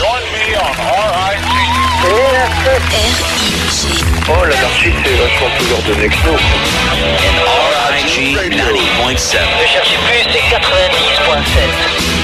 R-I-G. Oh, l'anarchie, c'est vachement l'heure de Nexo. RIG 90.7. Ne cherchez plus, c'est 90.7.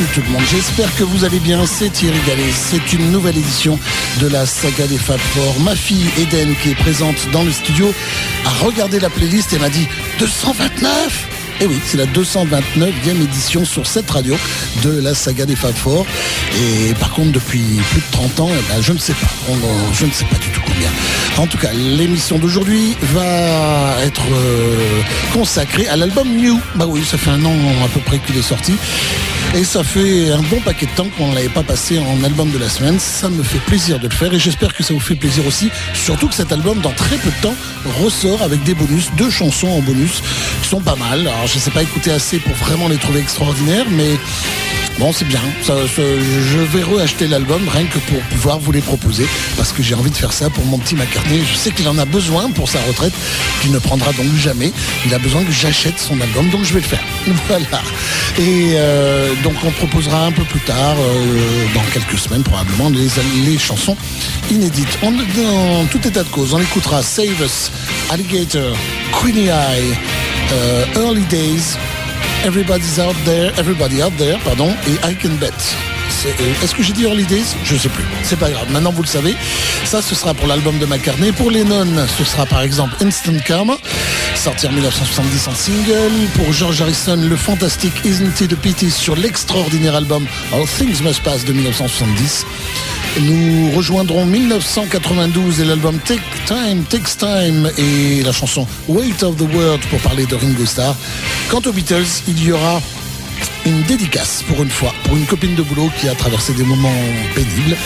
Tout le monde, j'espère que vous allez bien, c'est Thierry Gallet, c'est une nouvelle édition de la saga des Fab Four. Ma fille Eden qui est présente dans le studio a regardé la playlist et m'a dit 229 et oui, c'est la 229e édition sur cette radio de la saga des Fab Four. Et par contre, depuis plus de 30 ans, eh ben, je ne sais pas. Je ne sais pas du tout combien. En tout cas, l'émission d'aujourd'hui va être euh, consacrée à l'album New. Bah oui, ça fait un an à peu près qu'il est sorti. Et ça fait un bon paquet de temps qu'on ne l'avait pas passé en album de la semaine. Ça me fait plaisir de le faire et j'espère que ça vous fait plaisir aussi. Surtout que cet album, dans très peu de temps, ressort avec des bonus, deux chansons en bonus qui sont pas mal. Alors je ne sais pas écouter assez pour vraiment les trouver extraordinaires, mais bon, c'est bien. Je vais reacheter l'album rien que pour pouvoir vous les proposer parce que j'ai envie de faire ça pour mon petit McCartney. Je sais qu'il en a besoin pour sa retraite, qu'il ne prendra donc jamais. Il a besoin que j'achète son album, donc je vais le faire. Voilà. Et euh, donc on proposera un peu plus tard, euh, dans quelques semaines probablement, les, chansons inédites. On, dans tout état de cause, on écoutera Save Us, Alligator, Queenie Eye, euh, Early Days, Everybody's Out There, Everybody Out There, pardon, et I Can Bet. Est-ce que j'ai dit Early Days Je sais plus. C'est pas grave. Maintenant vous le savez. Ça, ce sera pour l'album de McCartney. Pour Lennon, ce sera par exemple Instant Karma, sorti en 1970 en single. Pour George Harrison, le fantastique Isn't It a Pity sur l'extraordinaire album All Things Must Pass de 1970. Nous rejoindrons 1992 et l'album Take Time, Takes Time et la chanson Weight of the World pour parler de Ringo Starr. Quant aux Beatles, il y aura une dédicace pour une fois, pour une copine de boulot qui a traversé des moments pénibles.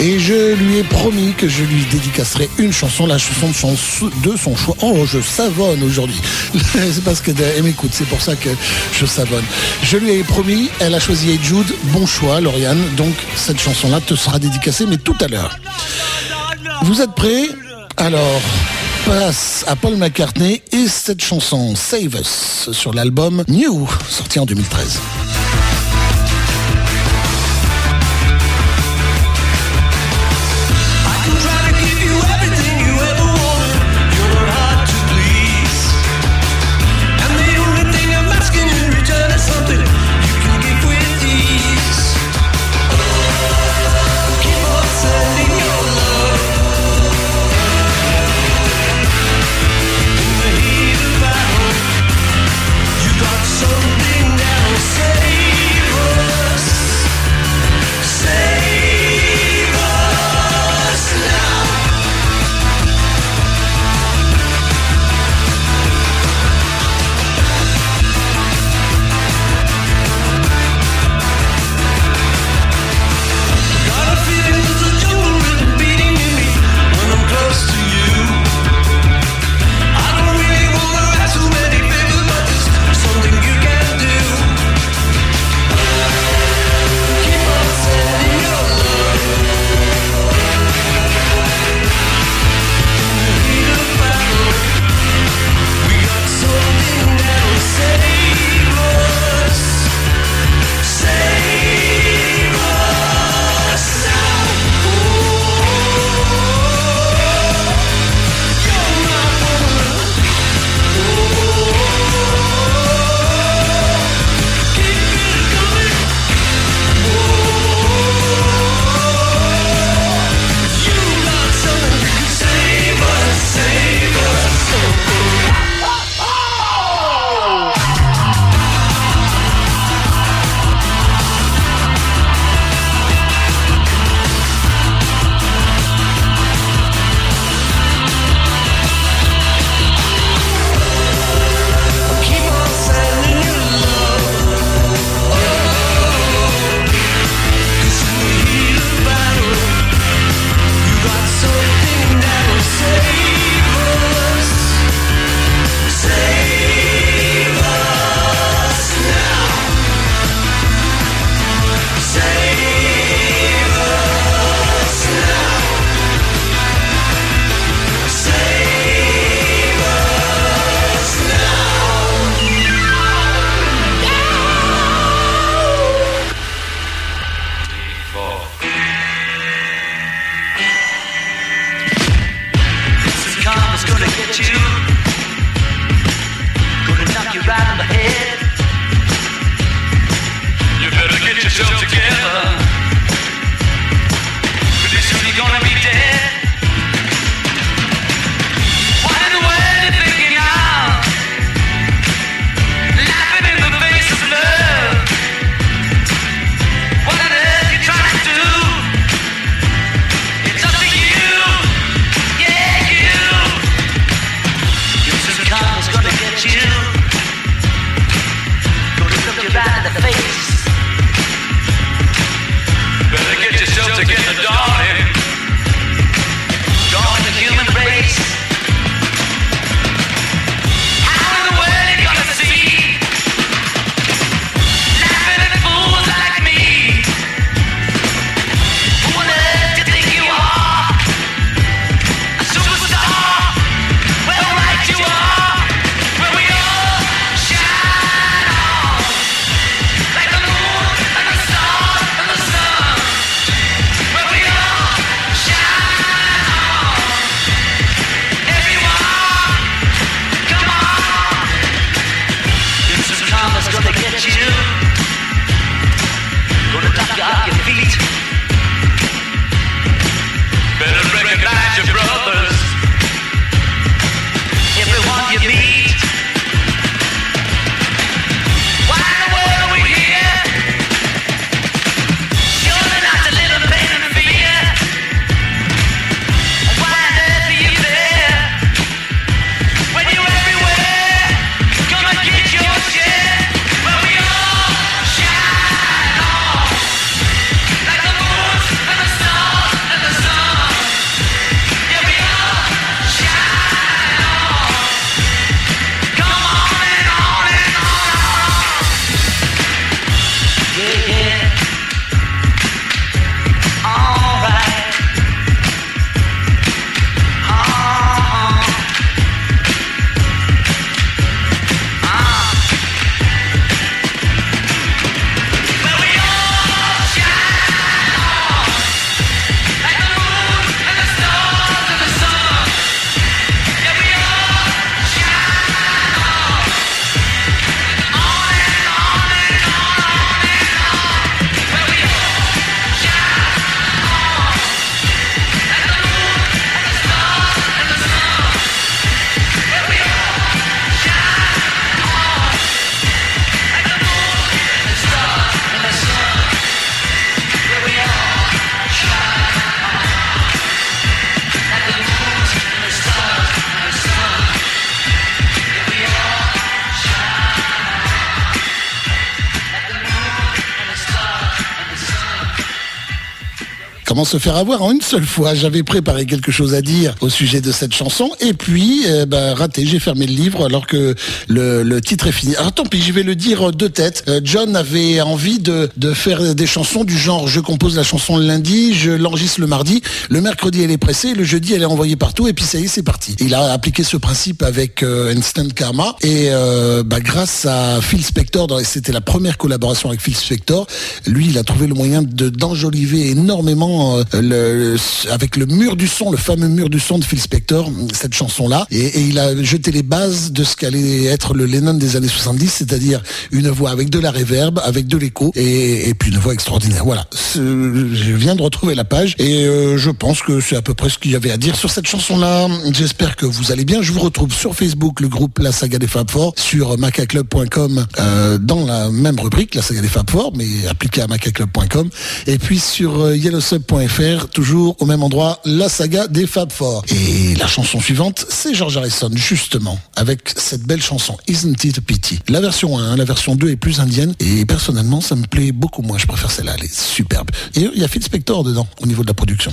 Et je lui ai promis que je lui dédicacerai une chanson, la chanson de son, de son choix. Oh, je savonne aujourd'hui. c'est parce qu'elle m'écoute, c'est pour ça que je savonne. Je lui ai promis, elle a choisi Jude. Bon choix, Lauriane. Donc, cette chanson-là te sera dédicacée, mais tout à l'heure. Vous êtes prêts? Alors, passe à Paul McCartney et cette chanson Save Us sur l'album New, sorti en 2013. Se faire avoir en une seule fois J'avais préparé quelque chose à dire au sujet de cette chanson et puis euh, bah, raté, j'ai fermé le livre alors que le, titre est fini. Alors tant pis, je vais le dire de tête. Euh, John avait envie de, faire des chansons du genre je compose la chanson le lundi, je l'enregistre le mardi, le mercredi elle est pressée, le jeudi elle est envoyée partout et puis ça y est c'est parti. Il a appliqué ce principe avec euh, Instant Karma et euh, bah, grâce à Phil Spector, c'était la première collaboration avec Phil Spector, lui il a trouvé le moyen de d'enjoliver énormément euh, avec le mur du son, le fameux mur du son de Phil Spector, cette chanson-là, et, il a jeté les bases de ce qu'allait être le Lennon des années 70, c'est-à-dire une voix avec de la réverb, avec de l'écho, et, puis une voix extraordinaire. Voilà, je viens de retrouver la page, et euh, je pense que c'est à peu près ce qu'il y avait à dire sur cette chanson-là. J'espère que vous allez bien. Je vous retrouve sur Facebook, le groupe La Saga des Fab Four, sur macaclub.com, euh, dans la même rubrique, La Saga des Fab Four, mais appliquée à macaclub.com, et puis sur euh, toujours au même endroit, La Saga des Fab Four. Et la chanson suivante, c'est George Harrison, justement, avec cette belle chanson, Isn't It a Pity? La version 1, la version 2 est plus indienne, et personnellement, ça me plaît beaucoup moins. Je préfère celle-là, elle est superbe. Et il y a Phil Spector dedans, au niveau de la production.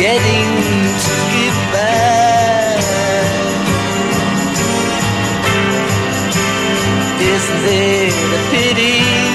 Forgetting to give back. Isn't it a pity?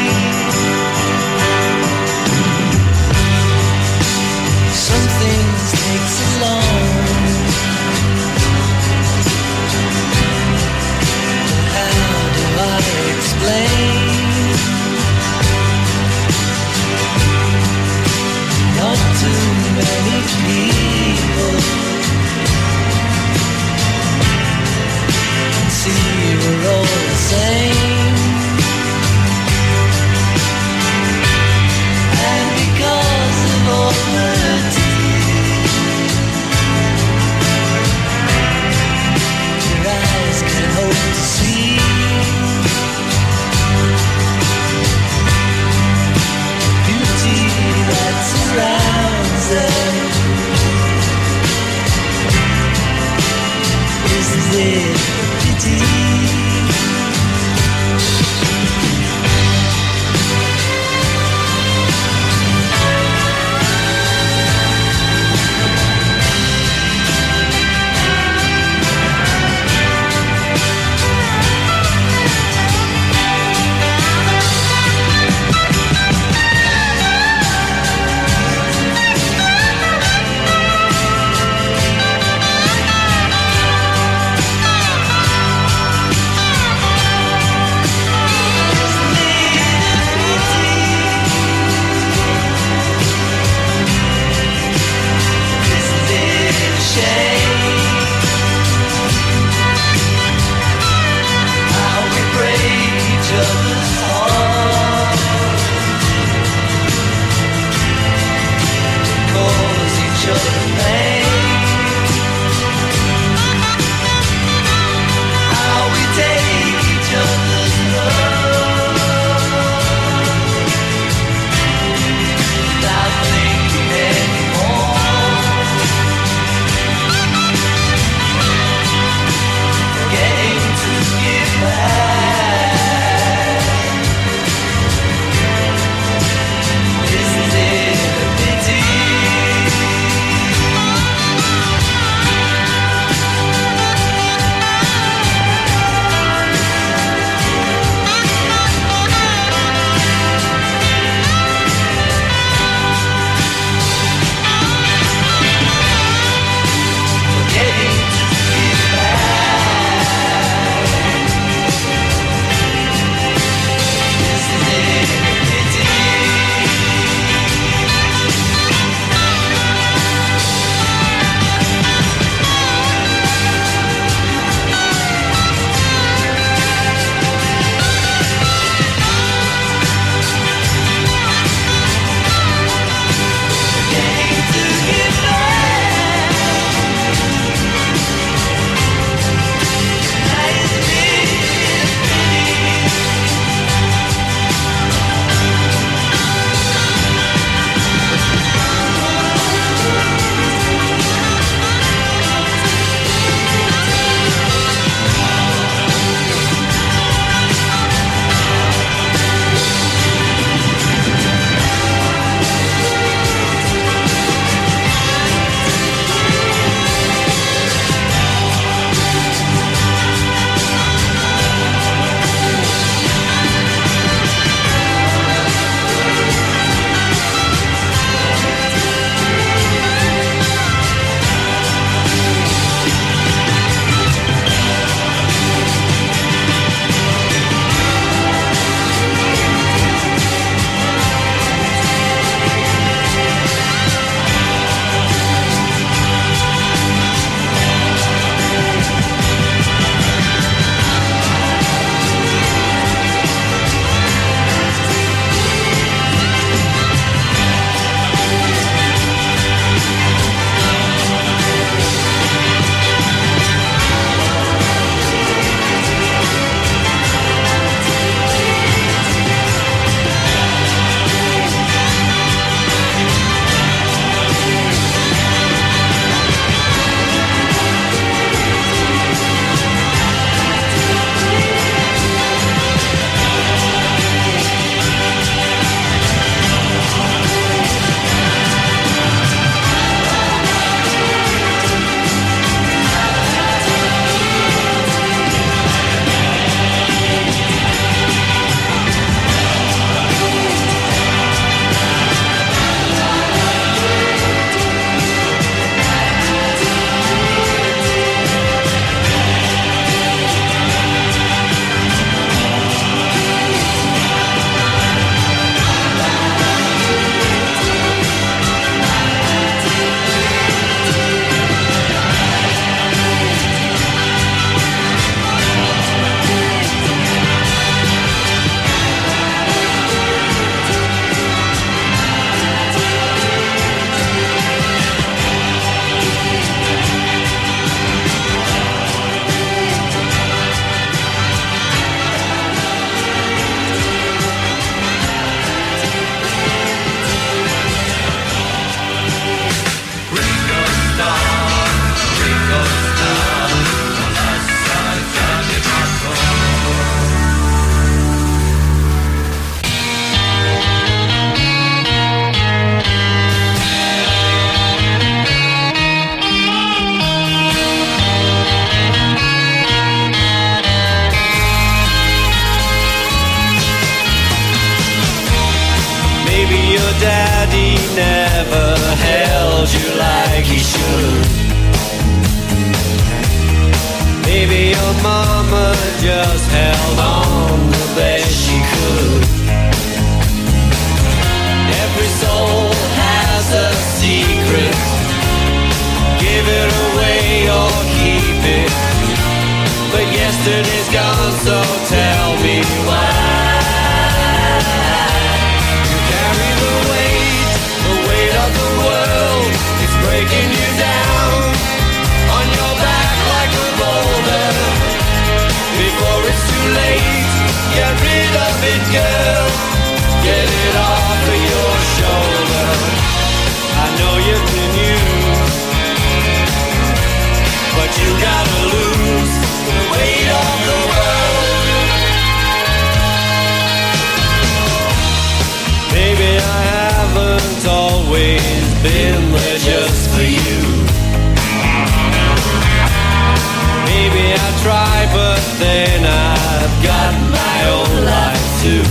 Then I've got my own life too.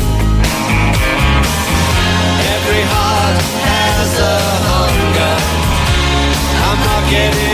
Every heart has a hunger. I'm not getting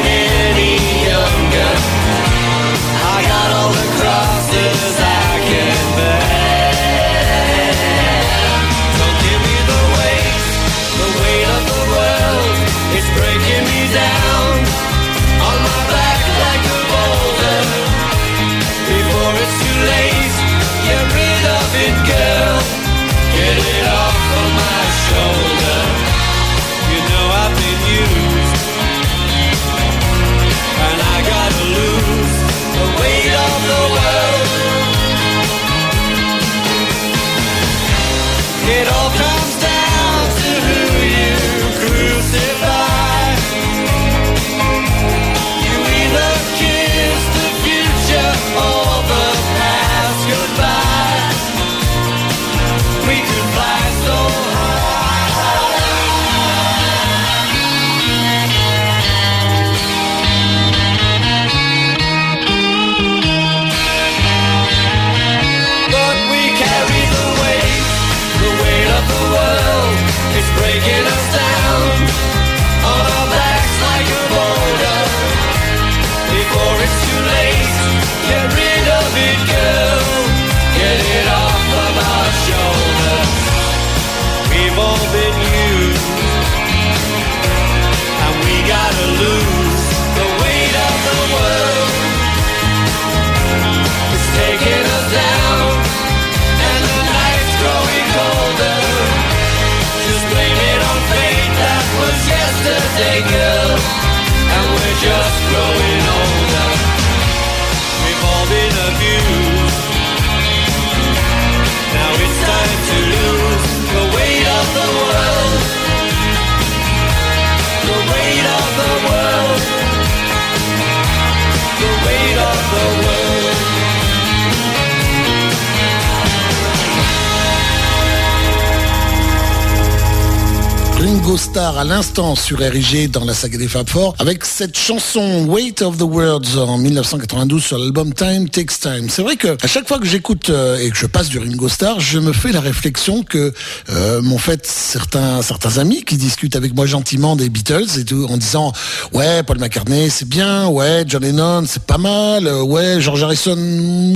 all been Starr à l'instant sur dans la saga des Fab Four avec cette chanson Weight of the Words en 1992 sur l'album Time Takes Time. C'est vrai que à chaque fois que j'écoute euh, et que je passe du Ringo Starr, je me fais la réflexion que euh, m'ont fait certains certains amis qui discutent avec moi gentiment des Beatles et tout en disant ouais Paul McCartney c'est bien, ouais John Lennon c'est pas mal, euh, ouais George Harrison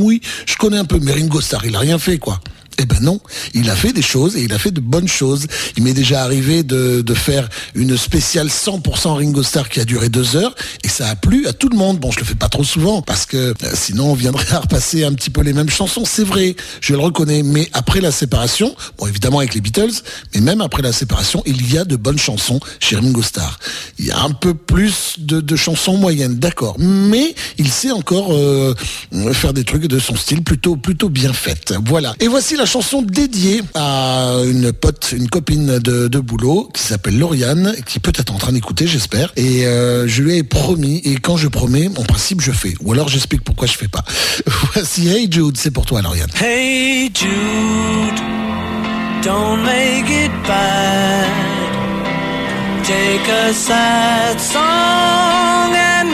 oui je connais un peu mais Ringo Starr il a rien fait quoi. Eh ben non, il a fait des choses et il a fait de bonnes choses. Il m'est déjà arrivé de, faire une spéciale 100% Ringo Starr qui a duré deux heures et ça a plu à tout le monde. Bon, je le fais pas trop souvent parce que euh, sinon on viendrait à repasser un petit peu les mêmes chansons. C'est vrai, je le reconnais. Mais après la séparation, bon évidemment avec les Beatles, mais même après la séparation, il y a de bonnes chansons chez Ringo Starr. Il y a un peu plus de, chansons moyennes, d'accord. Mais il sait encore euh, faire des trucs de son style plutôt bien faites. Voilà. Et voici la chanson dédiée à une pote, une copine de, boulot qui s'appelle Lauriane, qui peut être en train d'écouter, j'espère. Et euh, je lui ai promis, et quand je promets, en principe, je fais. Ou alors j'explique pourquoi je fais pas. Voici Hey Jude, c'est pour toi, Lauriane. Hey Jude, don't make it bad. Take a sad song and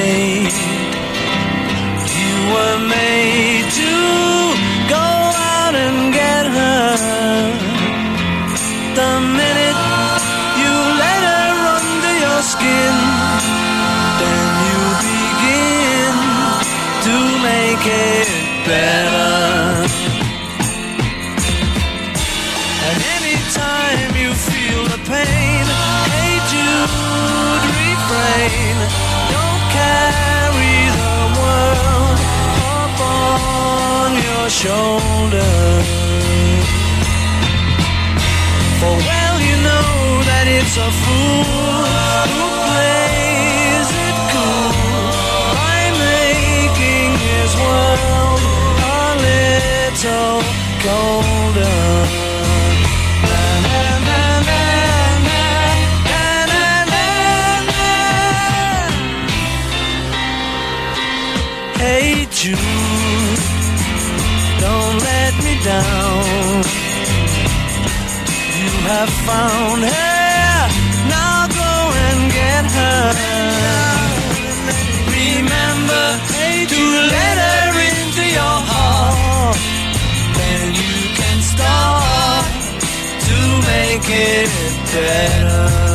shoulder. For well, you know that it's a fool. down. You have found her, now go and get her. Remember to let her into your heart. Then you can start to make it better.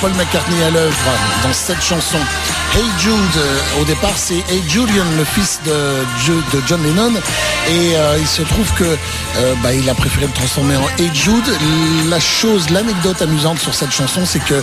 Paul McCartney à l'œuvre dans cette chanson. Hey Jude, euh, au départ c'est Hey Julian, le fils de, John Lennon, et euh, il se trouve que euh, bah, a préféré le transformer en Hey Jude. La chose, l'anecdote amusante sur cette chanson, c'est que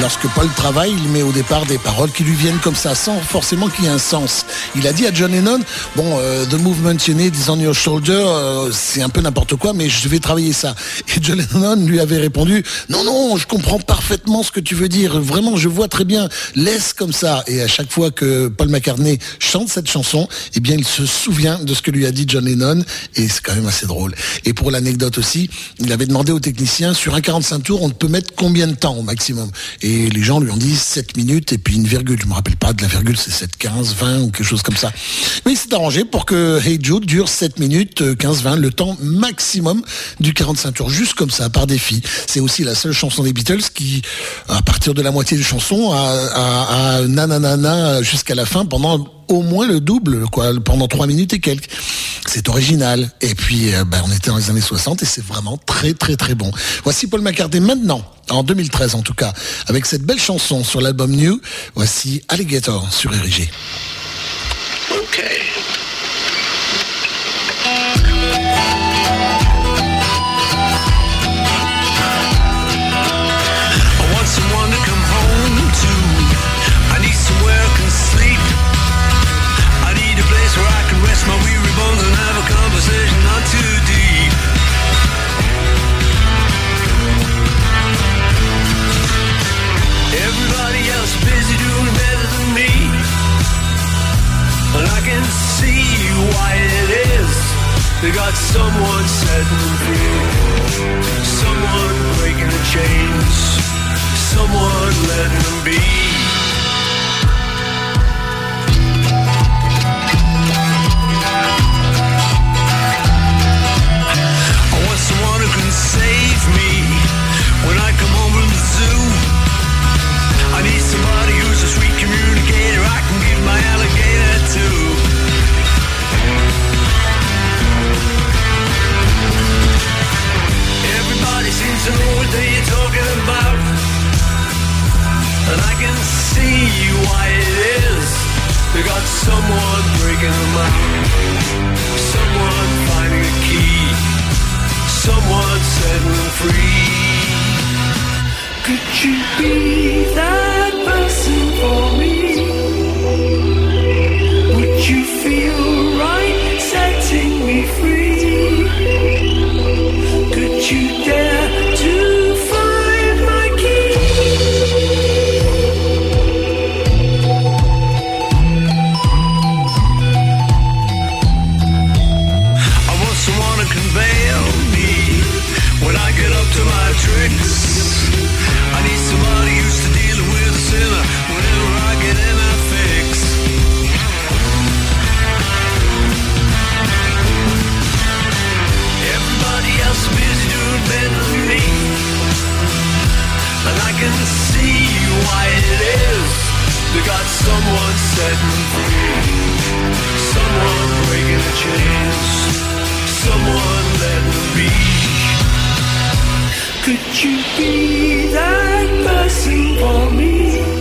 lorsque Paul travaille, il met au départ des paroles qui lui viennent comme ça, sans forcément qu'il y ait un sens. Il a dit à John Lennon, bon, The movement you need is on your shoulder, c'est un peu n'importe quoi, mais je vais travailler ça. Et John Lennon lui avait répondu, non, non, je comprends parfaitement ce que tu veux dire, vraiment, je vois très bien, laisse comme ça. Et à chaque fois que Paul McCartney chante cette chanson, eh bien, il se souvient de ce que lui a dit John Lennon, et c'est quand même assez drôle. Et pour l'anecdote aussi, il avait demandé aux techniciens, sur un 45 tours, on peut mettre combien de temps au maximum? Et les gens lui ont dit 7 minutes et puis une virgule. Je me rappelle pas de la virgule, c'est 7, 15, 20 ou quelque chose comme ça. Mais il s'est arrangé pour que Hey Jude dure 7 minutes, euh, 15, 20, le temps maximum du 45 tours, juste comme ça, par défi. C'est aussi la seule chanson des Beatles qui, à partir de la moitié du chanson, a, a, a jusqu'à la fin pendant au moins le double, quoi, pendant 3 minutes et quelques. C'est original. Et puis, euh, ben, on était dans les années 60 et c'est vraiment très, très, très bon. Voici Paul McCartney maintenant, en 2013 en tout cas, avec cette belle chanson sur l'album New. Voici Alligator sur Érigé. Got someone setting free. Someone breaking the chains. Someone letting them be. I want someone who can save me when I come home from the zoo. I need somebody who's a sweet communicator I can give my To know what they're talking about. And I can see why it is. They got someone breaking them out. Someone finding a key. Someone setting them free. Could you be that person for me? Would you feel right setting me free? Could you Someone setting free. Someone breaking the chains. Someone letting be. Could you be that person for me?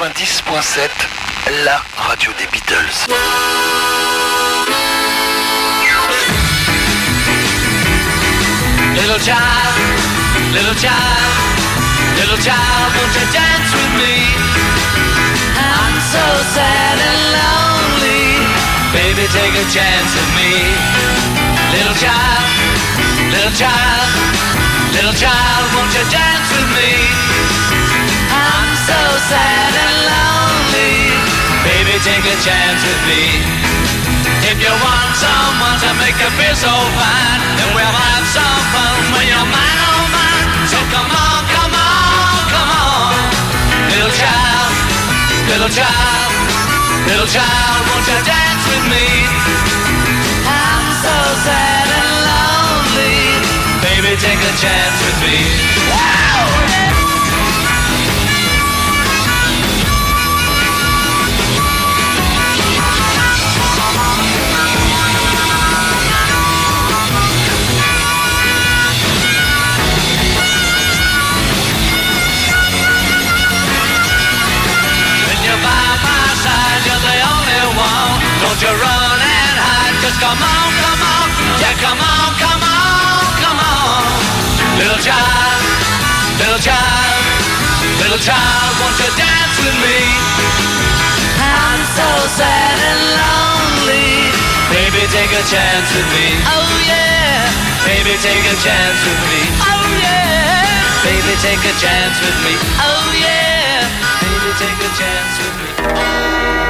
90.7, la radio des Beatles. Little child, little child, little child, won't you dance with me? I'm so sad and lonely. Baby, take a chance with me. Little child, little child, little child, won't you dance with me? So sad and lonely. Baby, take a chance with me. If you want someone to make you feel so fine, then we'll have some fun when you're mine, oh mine. So come on, come on, come on. Little child, little child, little child, won't you dance with me? I'm so sad and lonely. Baby, take a chance with me. Wow! Just come on, come on. Yeah, come on, come on, come on. Little child, little child, little child, won't you dance with me? I'm so sad and lonely. Baby, take a chance with me. Oh yeah. Baby, take a chance with me. Oh yeah. Baby, take a chance with me. Oh yeah. Baby, take a chance with me.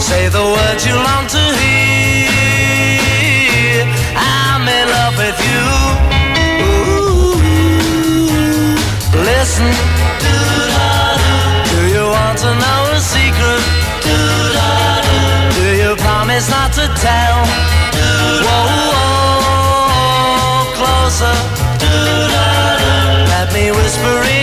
Say the words you long to hear. I'm in love with you. Ooh. Listen. Do you want to know a secret? Do you promise not to tell? Whoa, whoa, closer. Let me whisper in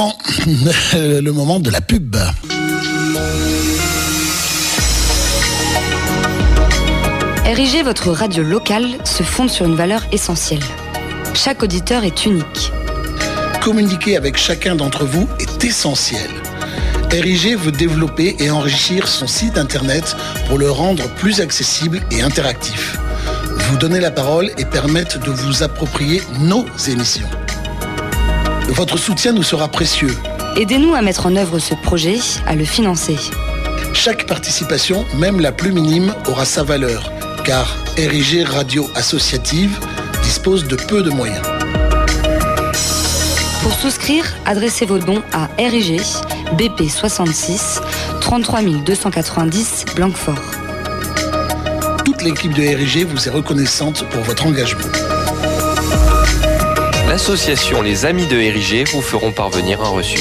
moment, le moment de la pub. RIG, votre radio locale, se fonde sur une valeur essentielle. Chaque auditeur est unique. Communiquer avec chacun d'entre vous est essentiel. RIG veut développer et enrichir son site internet pour le rendre plus accessible et interactif. Vous donner la parole et permettre de vous approprier nos émissions. Votre soutien nous sera précieux. Aidez-nous à mettre en œuvre ce projet, à le financer. Chaque participation, même la plus minime, aura sa valeur, car RIG Radio Associative dispose de peu de moyens. Pour souscrire, adressez vos dons à RIG, BP 66 33 290 Blanquefort. Toute l'équipe de RIG vous est reconnaissante pour votre engagement. L'association Les Amis de RIG vous feront parvenir un reçu.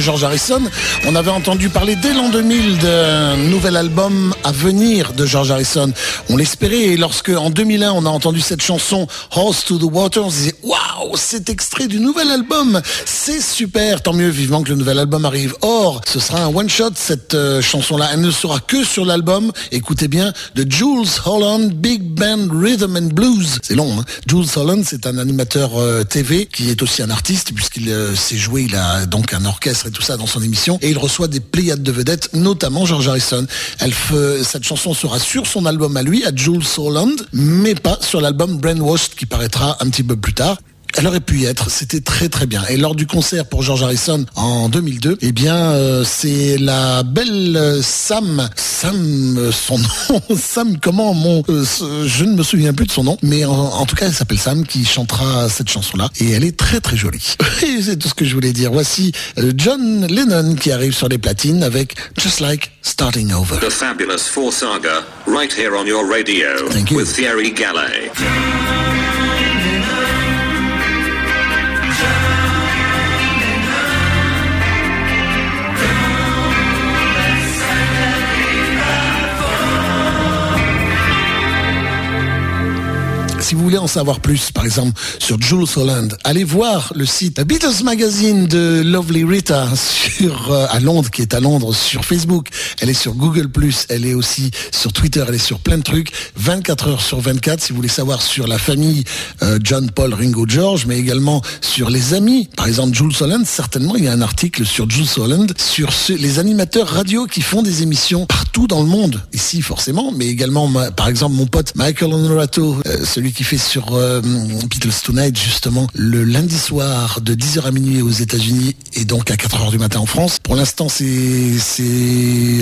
George Harrison, on avait entendu parler dès l'an 2000 d'un nouvel album à venir de George Harrison. On l'espérait et lorsque en 2001 on a entendu cette chanson Horse to the Water, on se disait waouh, c'est extrait du nouvel album, c'est super, tant mieux, vivement que le nouvel album arrive. Or, ce sera un one shot cette euh, chanson-là, elle ne sera que sur l'album. Écoutez bien, de Jules Holland Big Band Rhythm and Blues. C'est long. Hein Jules Holland, c'est un animateur euh, TV qui est aussi un artiste puisqu'il euh, s'est joué, il a donc un orchestre et tout ça dans son émission et il reçoit des pléiades de vedettes, notamment George Harrison. Cette chanson sera sur son album à lui, à Jules Holland, mais pas sur l'album Brainwashed qui paraîtra un petit peu plus tard. Elle aurait pu y être. C'était très très bien. Et lors du concert pour George Harrison en 2002, eh bien, euh, c'est la belle Sam, Sam, euh, son nom, Sam, comment mon, euh, je ne me souviens plus de son nom, mais en, en tout cas, elle s'appelle Sam qui chantera cette chanson-là et elle est très très jolie. Et c'est tout ce que je voulais dire. Voici John Lennon qui arrive sur les platines avec Just Like Starting Over. The fabulous Four Saga, right here on your radio Thank you. with Thierry Gallet. Si vous voulez en savoir plus, par exemple, sur Jules Holland, allez voir le site Beatles Magazine de Lovely Rita sur, euh, à Londres, qui est à Londres, sur Facebook. Elle est sur Google+, elle est aussi sur Twitter, elle est sur plein de trucs, 24 heures sur 24, si vous voulez savoir sur la famille euh, John, Paul, Ringo, George, mais également sur les amis. Par exemple, Jules Holland, certainement, il y a un article sur Jules Holland, sur ceux- les animateurs radio qui font des émissions partout dans le monde. Ici, forcément, mais également, par exemple, mon pote Michael Honorato, euh, celui qui fait sur euh, Beatles Tonight, justement, le lundi soir de 10h à minuit aux États-Unis et donc à 4h du matin en France. Pour l'instant, c'est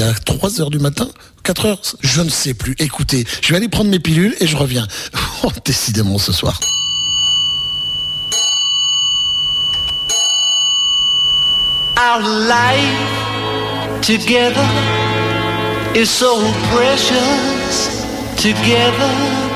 à 3h du matin? 4 heures? Je ne sais plus. Écoutez, je vais aller prendre mes pilules et je reviens. Oh, décidément ce soir. Is so precious. Together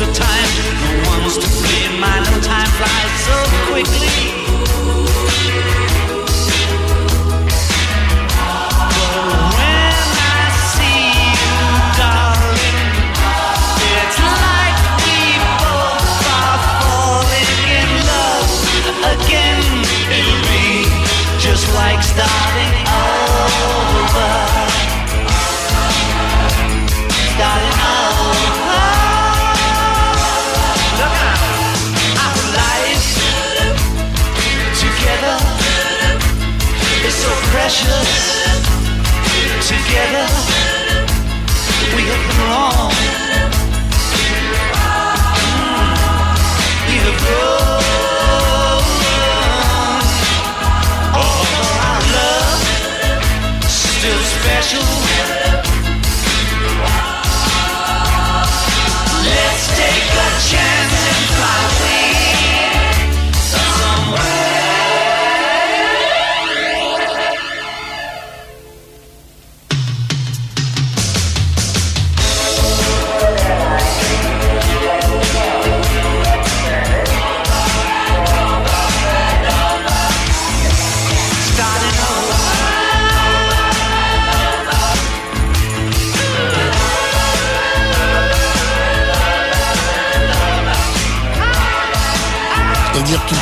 the time. No one's to blame. Time flies so quickly. When I see you, darling, it's like we both are falling in love again. It'll be just like starting precious together we grown. We have grown. Although our love still special.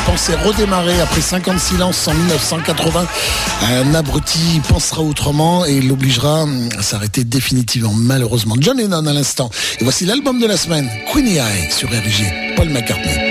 Pensait redémarrer après 5 ans de silence en 1980. Un abruti pensera autrement et l'obligera à s'arrêter définitivement, malheureusement. John Lennon à l'instant. Et voici l'album de la semaine, Queenie Eye sur RG, Paul McCartney.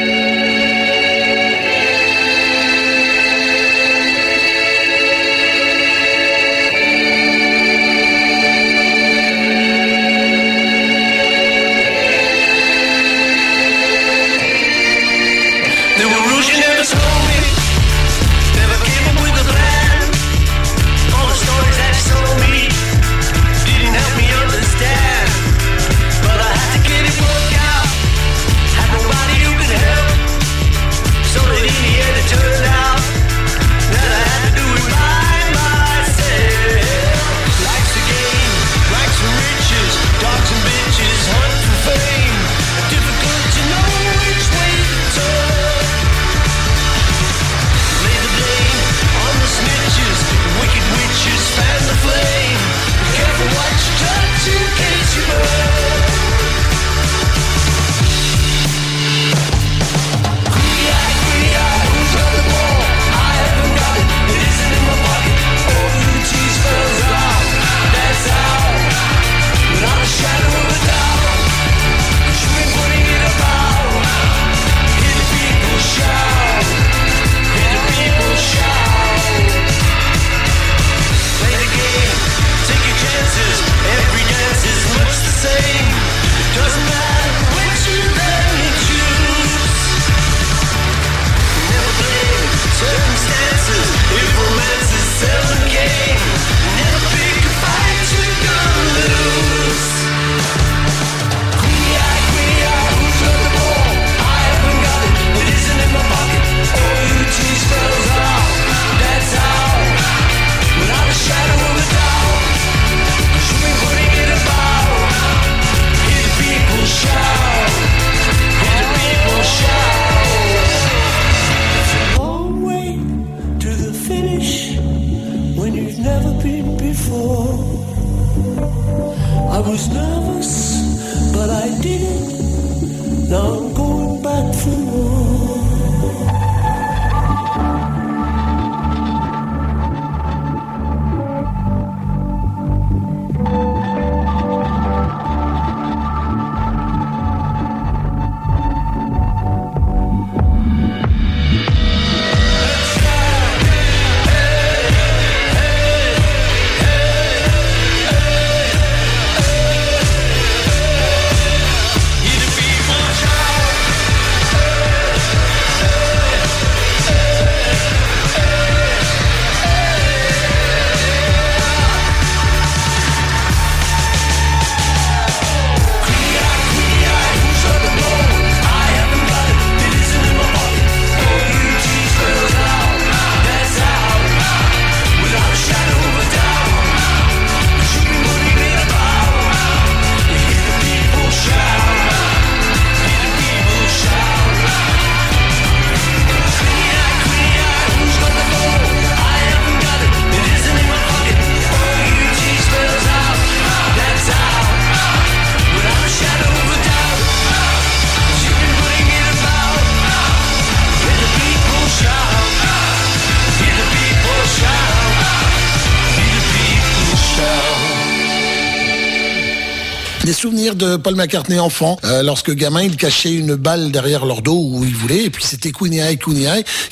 De Paul McCartney enfant, euh, lorsque gamin, il cachait une balle derrière leur dos où il voulait, et puis c'était Queenie Eye.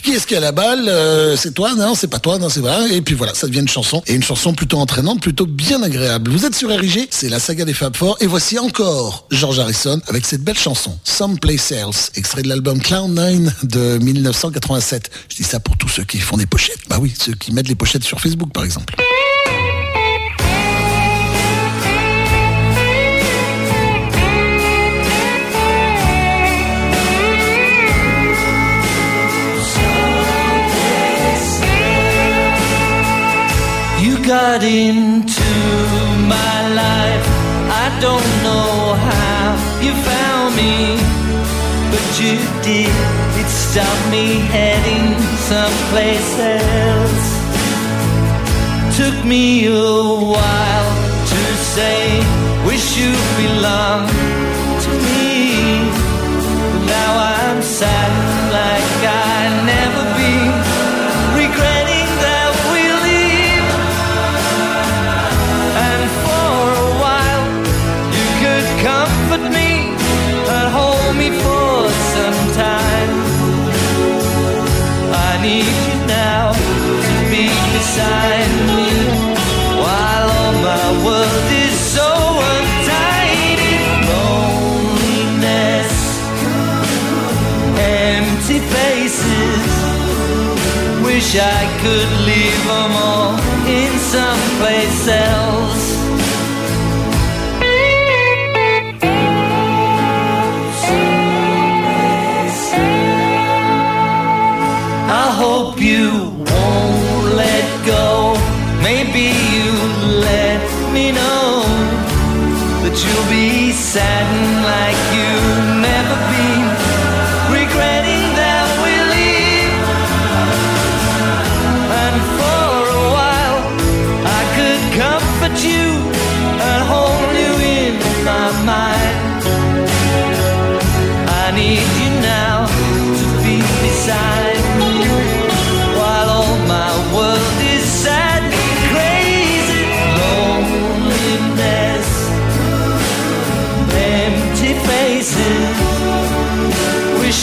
Qui est-ce qui a la balle? Euh, C'est toi? Non, c'est pas toi. Non, c'est voilà. Et puis voilà, ça devient une chanson, et une chanson plutôt entraînante, plutôt bien agréable. Vous êtes sur RIG, c'est la saga des Fab Four, et voici encore George Harrison avec cette belle chanson, Some Place Else, extrait de l'album Clown 9 de 1987. Je dis ça pour tous ceux qui font des pochettes. Bah oui, ceux qui mettent les pochettes sur Facebook, par exemple. Into my life. I don't know how you found me, but you did. It stopped me heading someplace else. Took me a while to say, wish you belonged to me. But now I'm sad like wish I could leave them all in someplace else. I hope you won't let go. Maybe you let me know that you'll be sad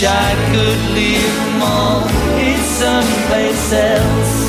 I could leave them all in someplace else.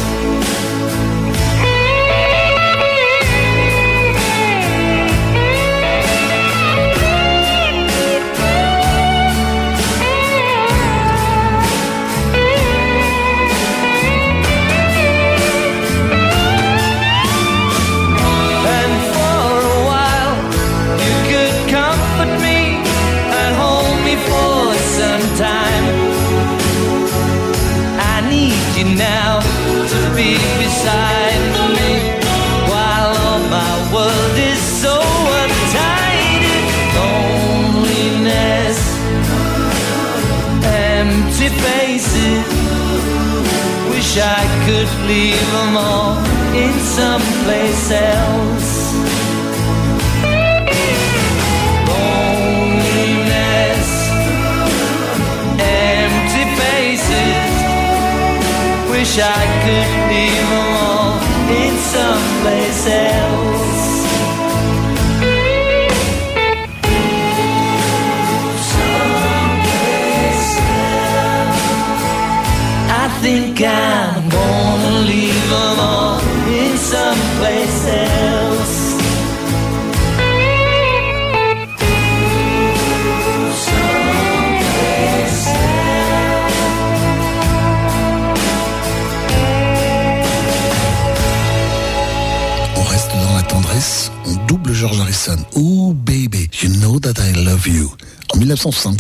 soms dan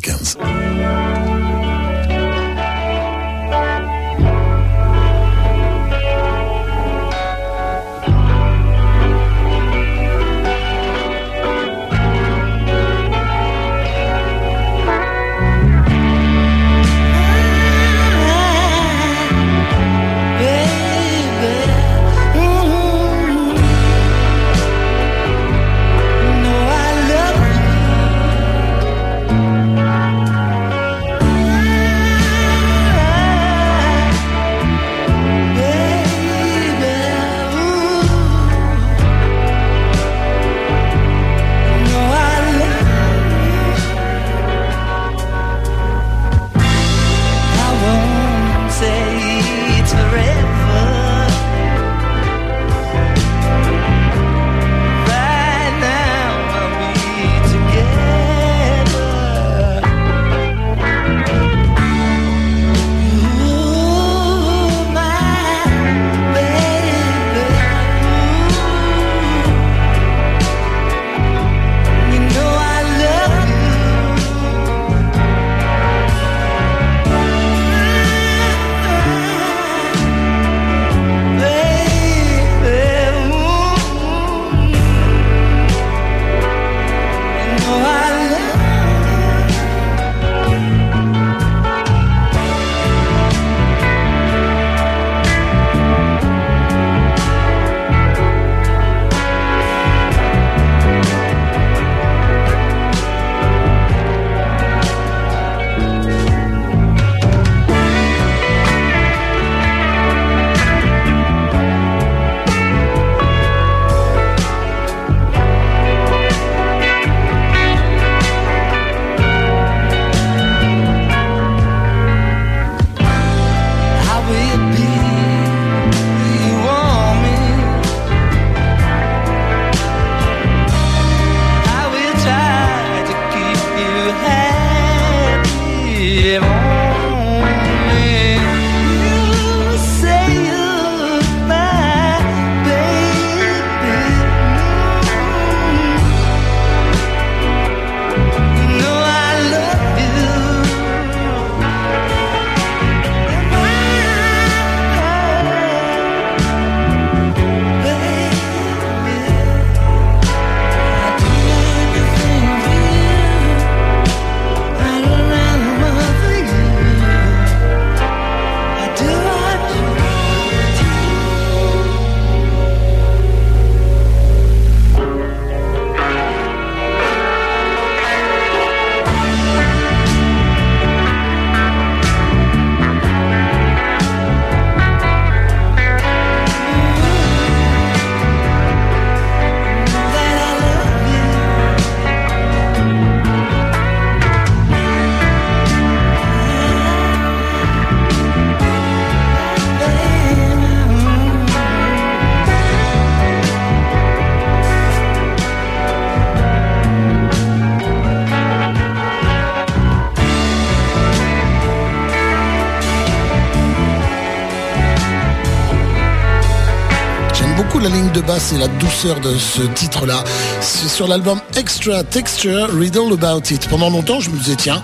de basse et la douceur de ce titre-là. C'est sur l'album Extra Texture, Riddle About It. Pendant longtemps, je me disais, tiens,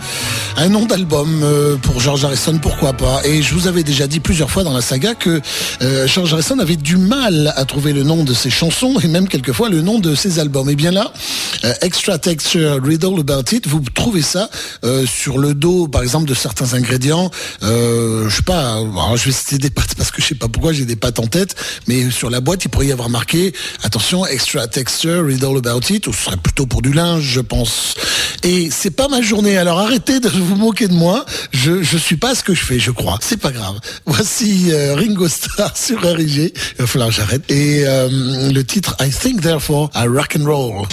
un nom d'album euh, pour George Harrison, pourquoi pas? Et je vous avais déjà dit plusieurs fois dans la saga que euh, George Harrison avait du mal à trouver le nom de ses chansons et même quelquefois le nom de ses albums. Et bien là, euh, Extra Texture, Riddle About It, vous trouvez ça sur le dos, par exemple, de certains ingrédients. Je sais pas, je vais citer des pâtes parce que je sais pas pourquoi j'ai des pâtes en tête, mais sur la boîte, il pourrait y avoir marqué, attention, Extra Texture, Riddle About It, ou ce serait plutôt pour du linge, je pense. Et c'est pas ma journée, alors arrêtez de vous moquer de moi, je, je suis pas ce que je fais, je crois. C'est pas grave. Voici euh, Ringo Starr sur RIG, il va falloir que j'arrête. Et euh, le titre I Think Therefore I Rock and Roll.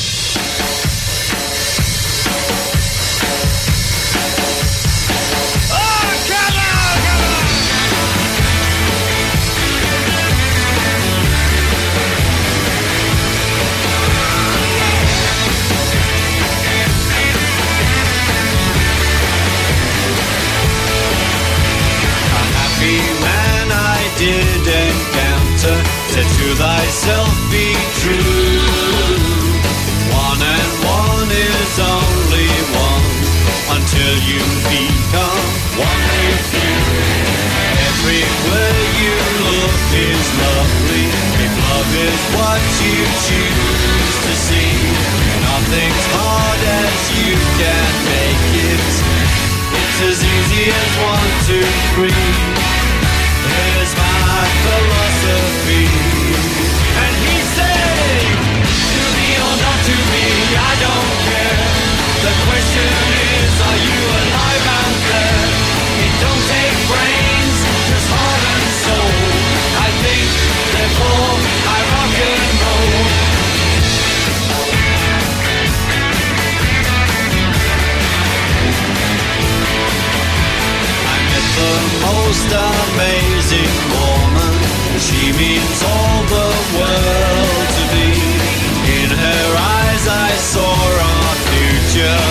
Is what you choose to see Nothing's hard as you can make it it's as easy as one, two, three. Here's my philosophy. Most amazing woman. She means all the world to me. In her eyes I saw our future.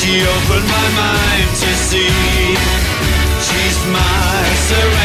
She opened my mind to see. She's my serenity.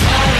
Just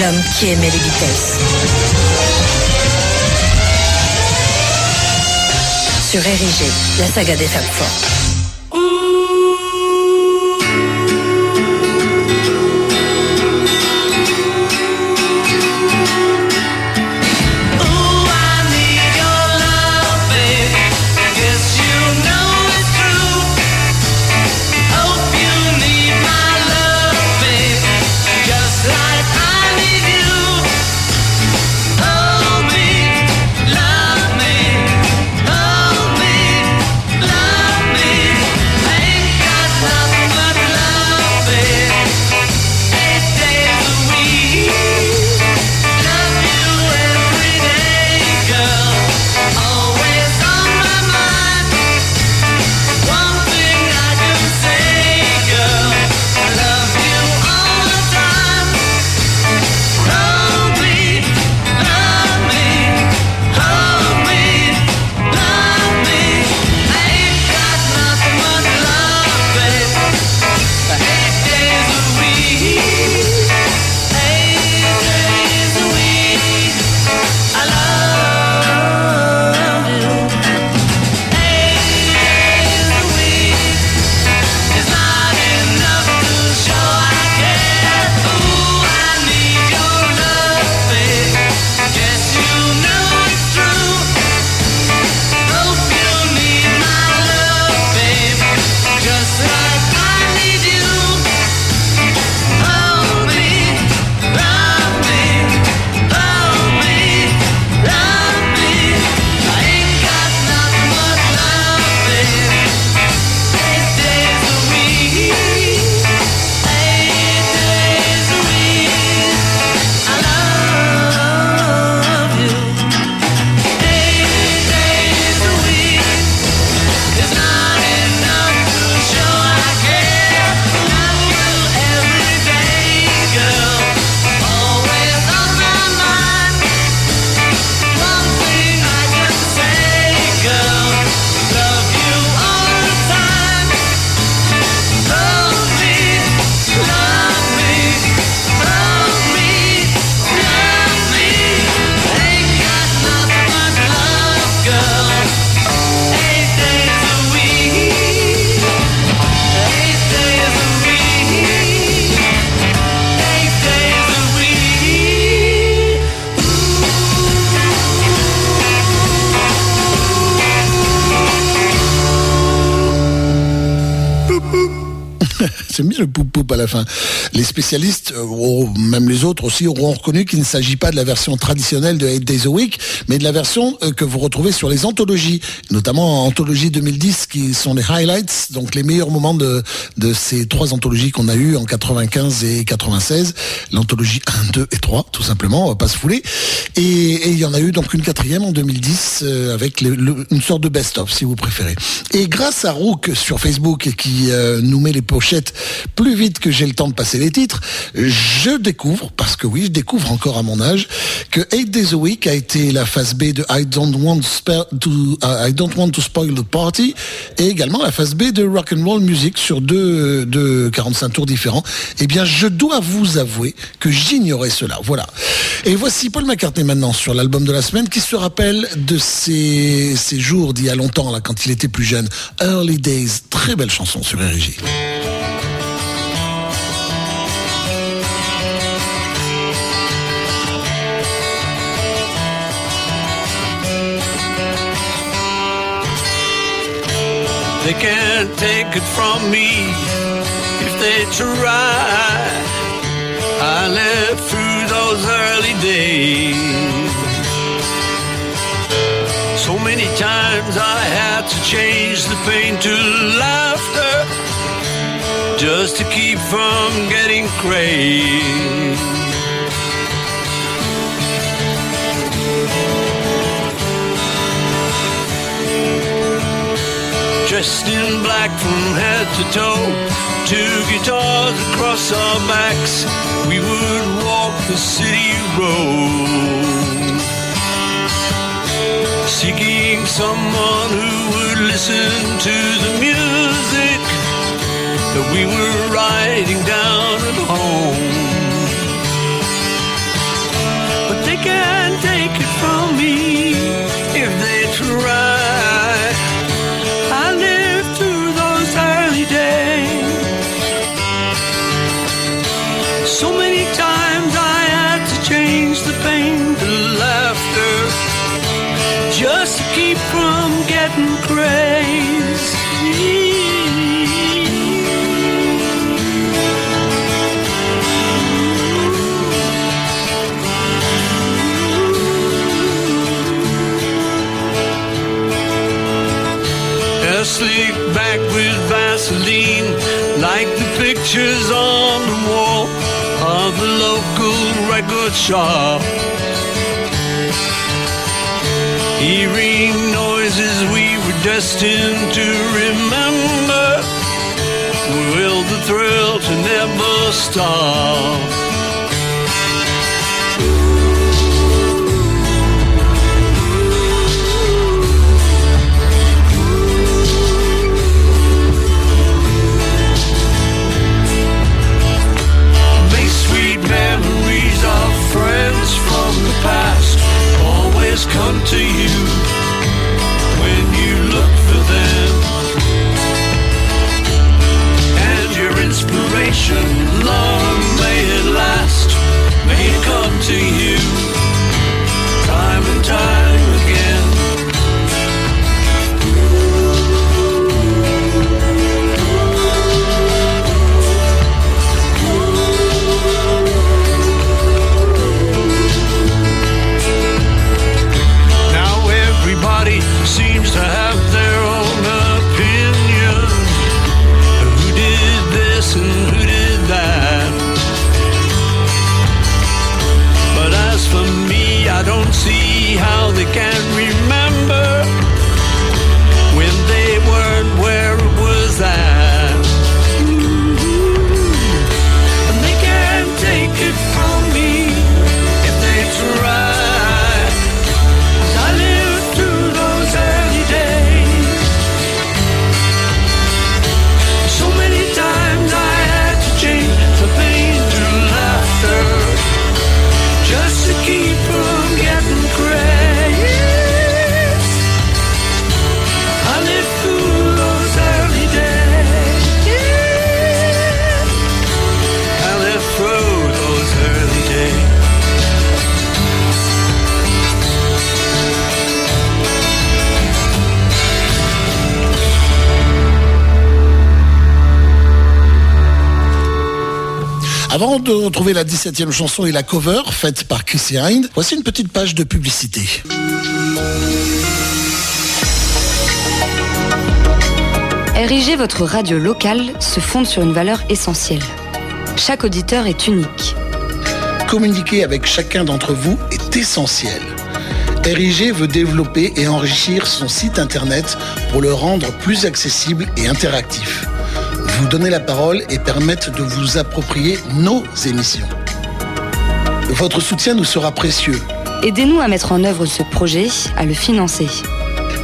L'homme qui aimait les Beatles. sur Érigé, la saga des Fab Four. Spécialistes, euh, aussi, auront reconnu qu'il ne s'agit pas de la version traditionnelle de 8 Days a Week, mais de la version euh, que vous retrouvez sur les anthologies, notamment Anthologie 2010, qui sont les highlights, donc les meilleurs moments de, de ces trois anthologies qu'on a eues en 95 et 96. L'anthologie 1, 2 et 3, tout simplement, on va pas se fouler. Et, il y en a eu donc une quatrième en 2010 euh, avec une sorte de best-of, si vous préférez. Et grâce à Rook sur Facebook, qui euh, nous met les pochettes plus vite que j'ai le temps de passer les titres, je découvre, parce que oui, je découvre encore à mon âge, que 8 Days a Week a été la phase B de I Don't Want, to, uh, I Don't Want to Spoil the Party, et également la phase B de Rock and Roll Music sur deux, deux 45 tours différents. Eh bien, je dois vous avouer que j'ignorais cela. Voilà. Et voici Paul McCartney maintenant sur l'album de la semaine qui se rappelle de ses, ses jours d'il y a longtemps, là, quand il était plus jeune. Early Days. Très belle chanson sur RG. They can't take it from me if they try. I lived through those early days. So many times I had to change the pain to laughter just to keep from getting crazed. Dressed in black from head to toe. Two guitars across our backs, we would walk the city road. Seeking someone who would listen to the music that we were writing down at home. But they can't shop. Hearing noises we were destined to remember. Will the thrill to never stop? Come to you when you look for them. And your inspiration, long may it last, may it come to you Avant de retrouver la 17e chanson et la cover faite par Chrissy Hind, voici une petite page de publicité. RIG, votre radio locale, se fonde sur une valeur essentielle. Chaque auditeur est unique. Communiquer avec chacun d'entre vous est essentiel. RIG veut développer et enrichir son site internet pour le rendre plus accessible et interactif. Vous donner la parole et permettre de vous approprier nos émissions. Votre soutien nous sera précieux. Aidez-nous à mettre en œuvre ce projet, à le financer.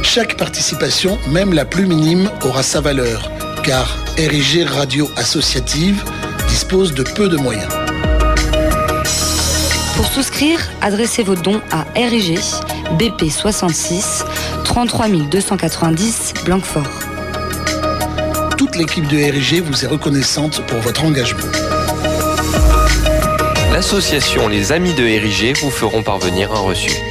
Chaque participation, même la plus minime, aura sa valeur, car RIG Radio Associative dispose de peu de moyens. Pour souscrire, adressez vos dons à RIG, BP 66 33 290 Blanquefort. L'équipe de RIG vous est reconnaissante pour votre engagement. L'association Les Amis de RIG vous feront parvenir un reçu.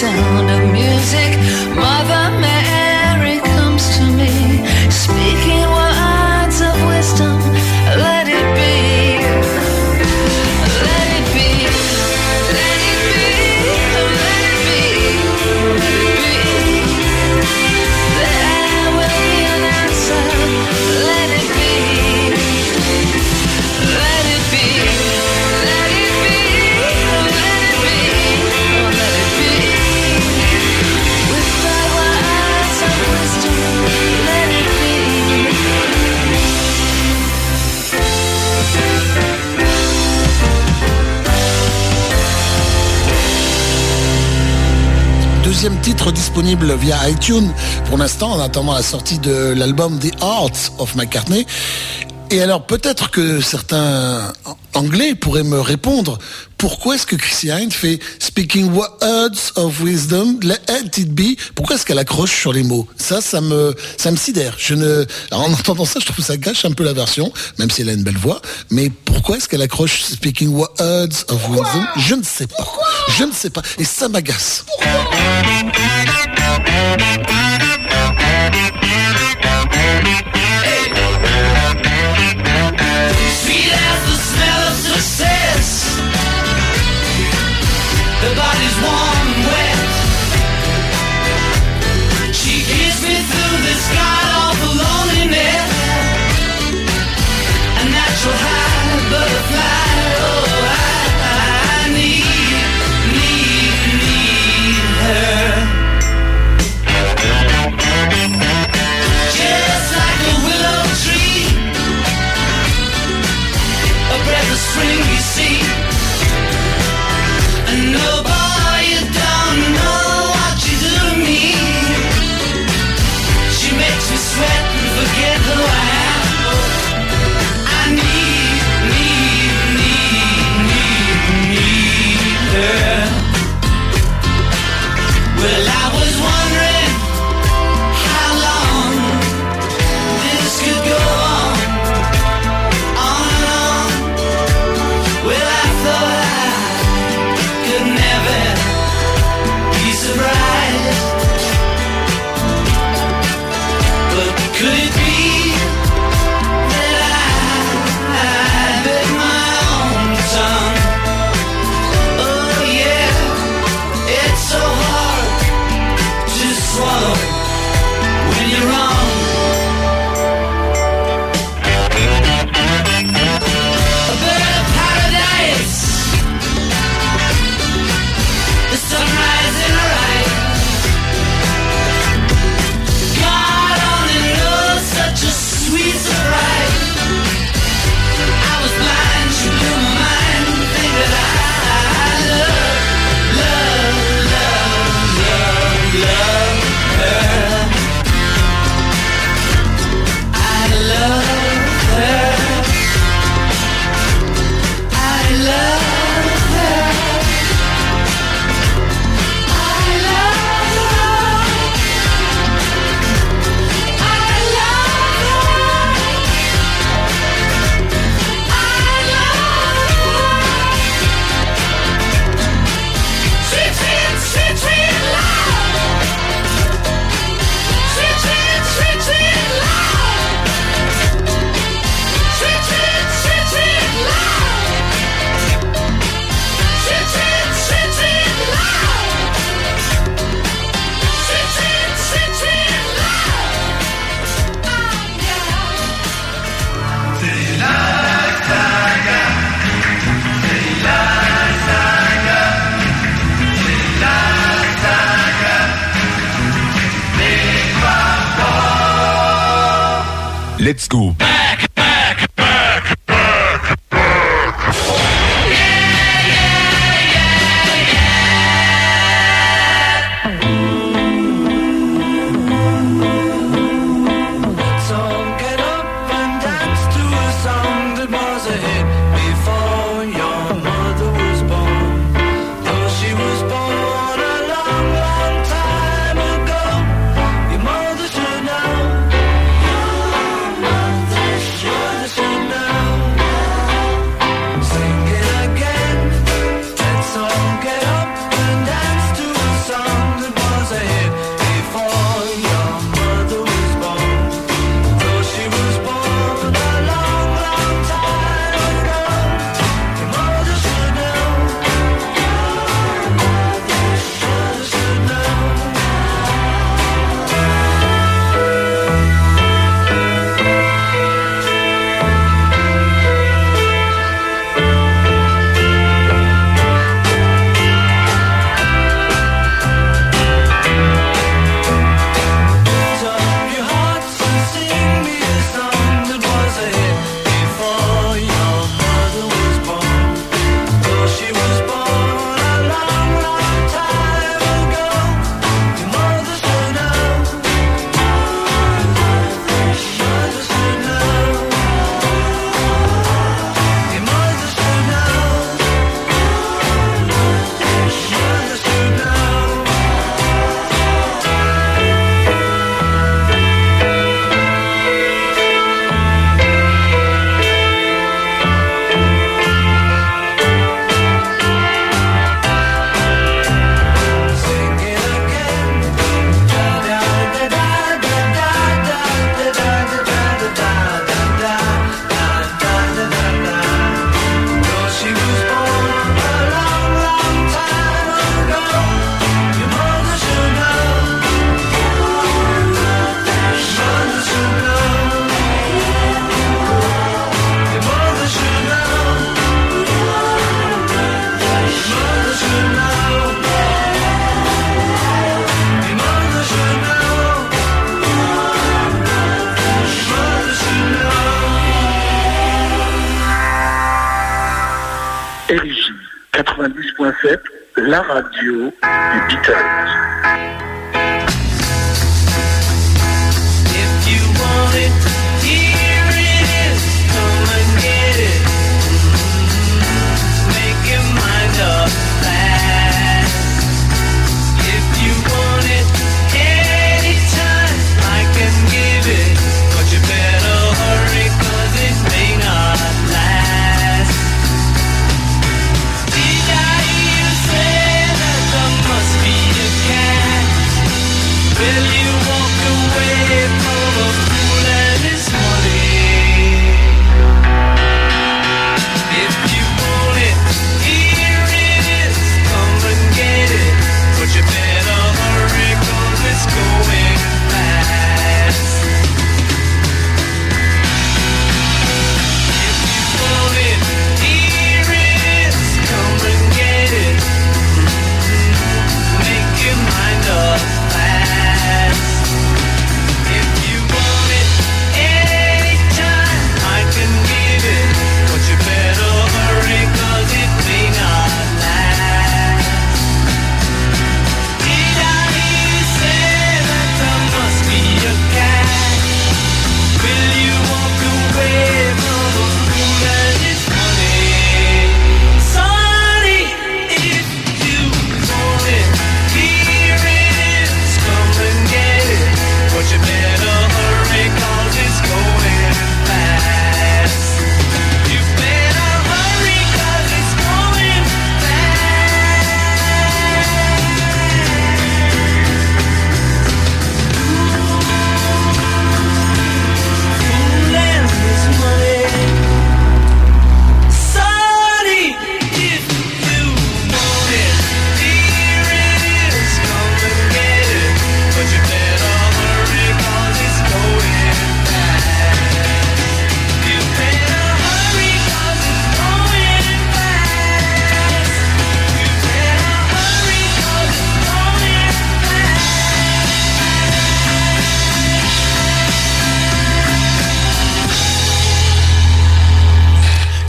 sound of music disponible via iTunes pour l'instant, en attendant la sortie de l'album The Arts of McCartney. Et alors peut-être que certains anglais pourrait me répondre pourquoi est-ce que Chrissy fait Speaking words of wisdom, let it be? Pourquoi est-ce qu'elle accroche sur les mots? Ça, ça me, ça me sidère. Je ne, en entendant ça, je trouve ça gâche un peu la version, même si elle a une belle voix. Mais pourquoi est-ce qu'elle accroche Speaking words of wisdom? Je ne sais pas. Je ne sais pas. Et ça m'agace. smell of success. The body's warm, and wet. She gets me through this god awful loneliness. A natural high butterfly. see. Let's go.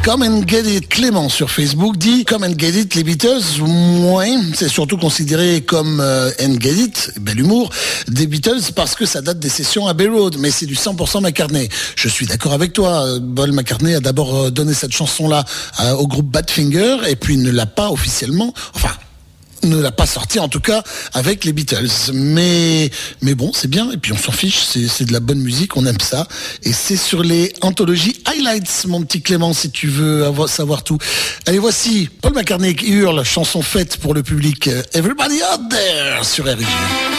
Come and Get It. Clément sur Facebook dit Come and Get It, les Beatles. Ouais, c'est surtout considéré comme euh, and bel humour, des Beatles parce que ça date des sessions à Bay Road, mais c'est du 100% McCartney. Je suis d'accord avec toi. Euh, Paul McCartney a d'abord euh, donné cette chanson-là euh, au groupe Badfinger et puis ne l'a pas officiellement. Enfin, ne l'a pas sorti, en tout cas avec les Beatles. Mais, mais bon, c'est bien, et puis on s'en fiche, c'est de la bonne musique, on aime ça. Et c'est sur les anthologies Highlights, mon petit Clément, si tu veux savoir tout. Allez, voici Paul McCartney qui hurle, chanson faite pour le public euh, Everybody Out There sur RG.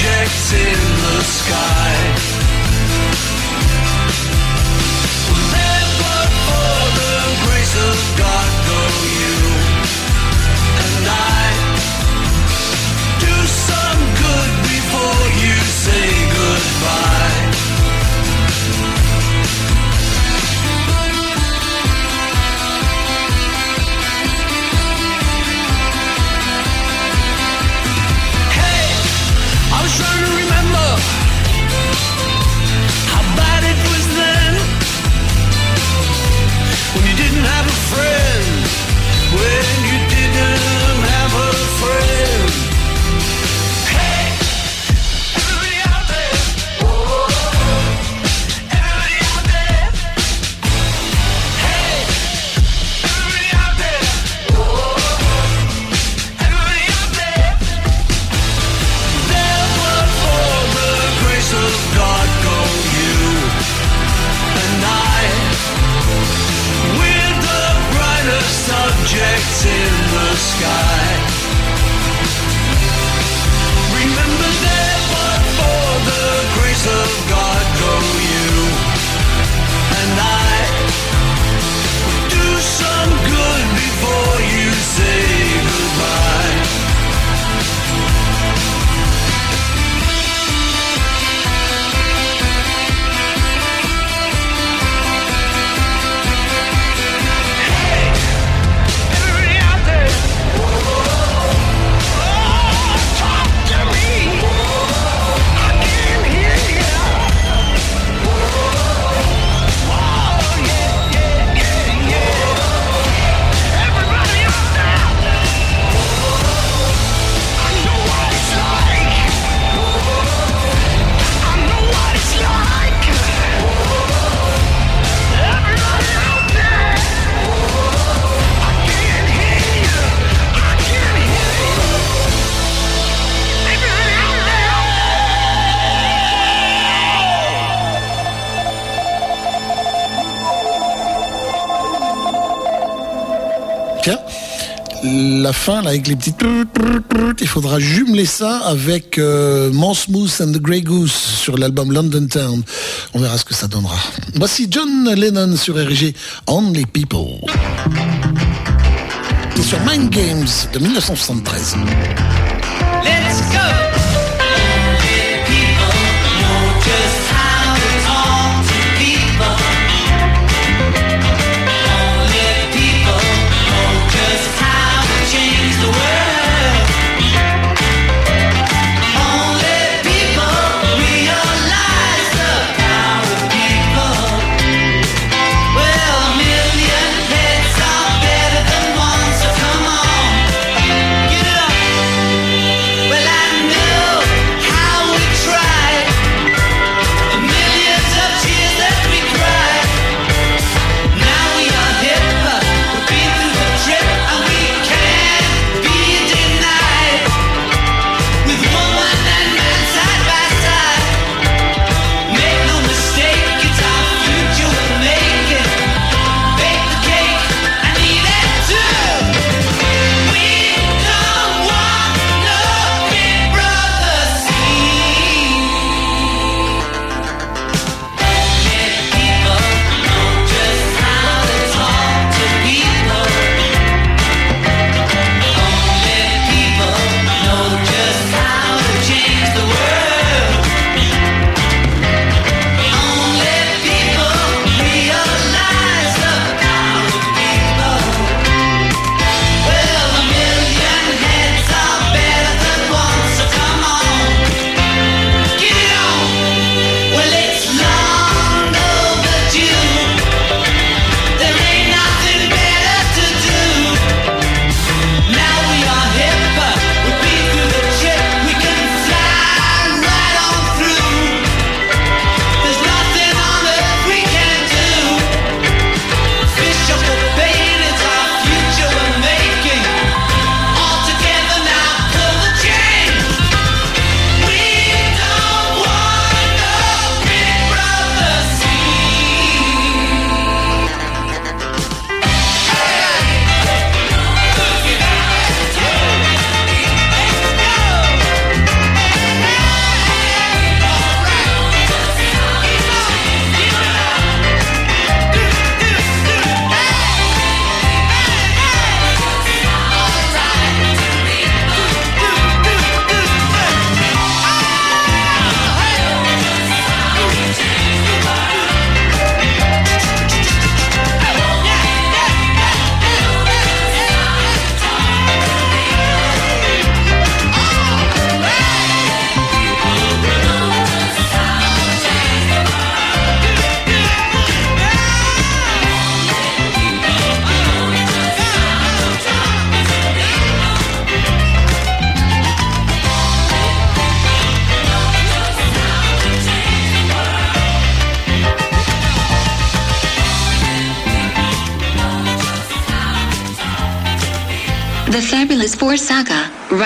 objects in the sky. fin, là, avec les petites... Il faudra jumeler ça avec euh, and the Grey Goose sur l'album London Town. On verra ce que ça donnera. Voici John Lennon sur RG, Only People. Et sur Mind Games de 1973. Let's go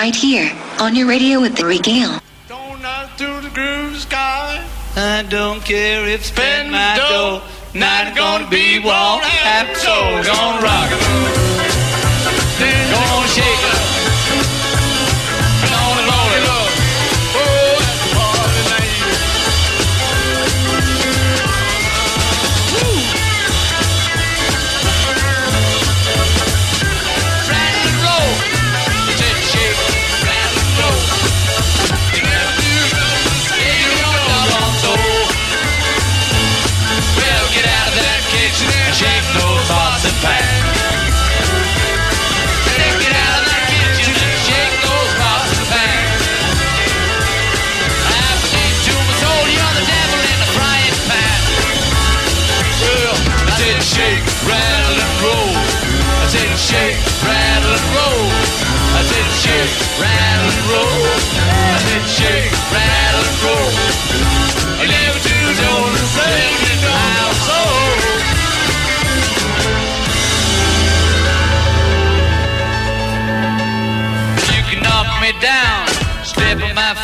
right here on your radio with the regale. The groove sky. I don't care if my. Not gonna be so gonna rock.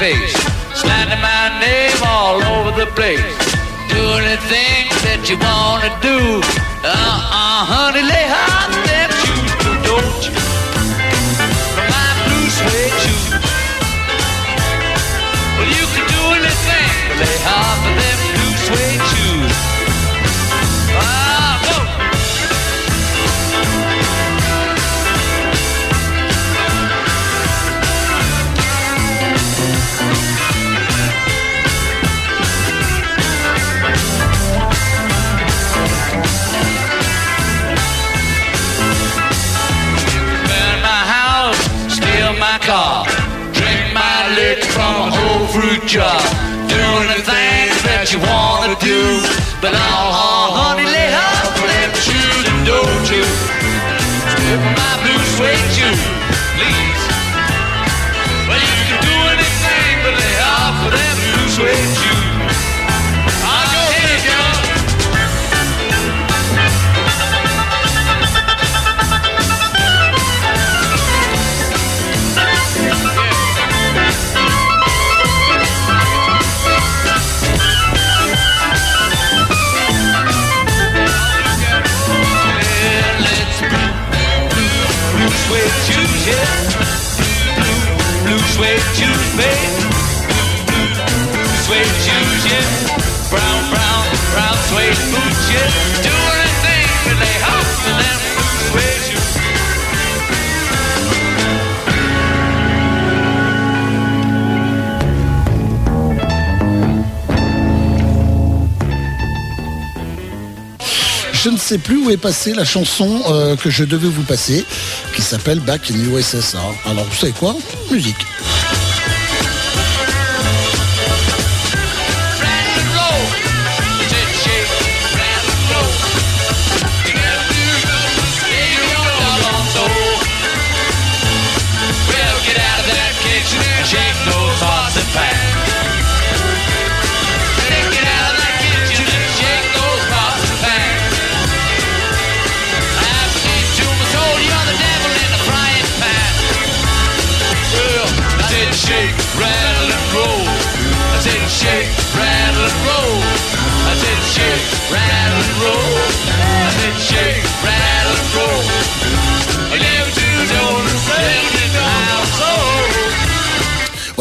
face, slandering my name all over the place. Do anything that you wanna do. Uh uh, honey, But I Je ne sais plus où est passée la chanson euh, que je devais vous passer, qui s'appelle Back in USSR. Alors vous savez quoi? Musique.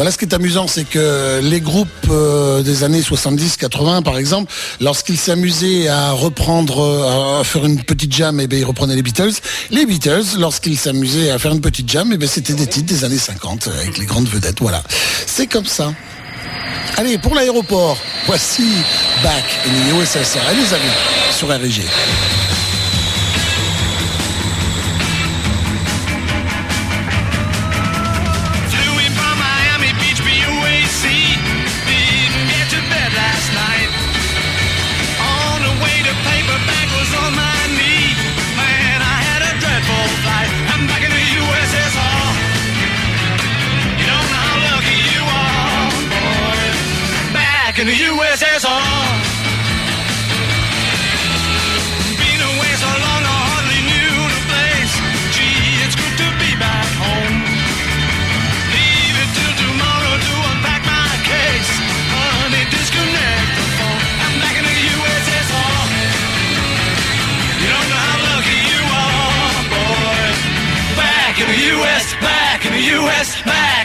Voilà ce qui est amusant, c'est que les groupes euh, des années 70-80, par exemple, lorsqu'ils s'amusaient à reprendre, euh, à faire une petite jam, et ben ils reprenaient les Beatles. Les Beatles, lorsqu'ils s'amusaient à faire une petite jam, et ben c'était des titres des années 50 euh, avec les grandes vedettes. Voilà, c'est comme ça. Allez, pour l'aéroport, voici Back in the USSR. Et les amis, sur RG.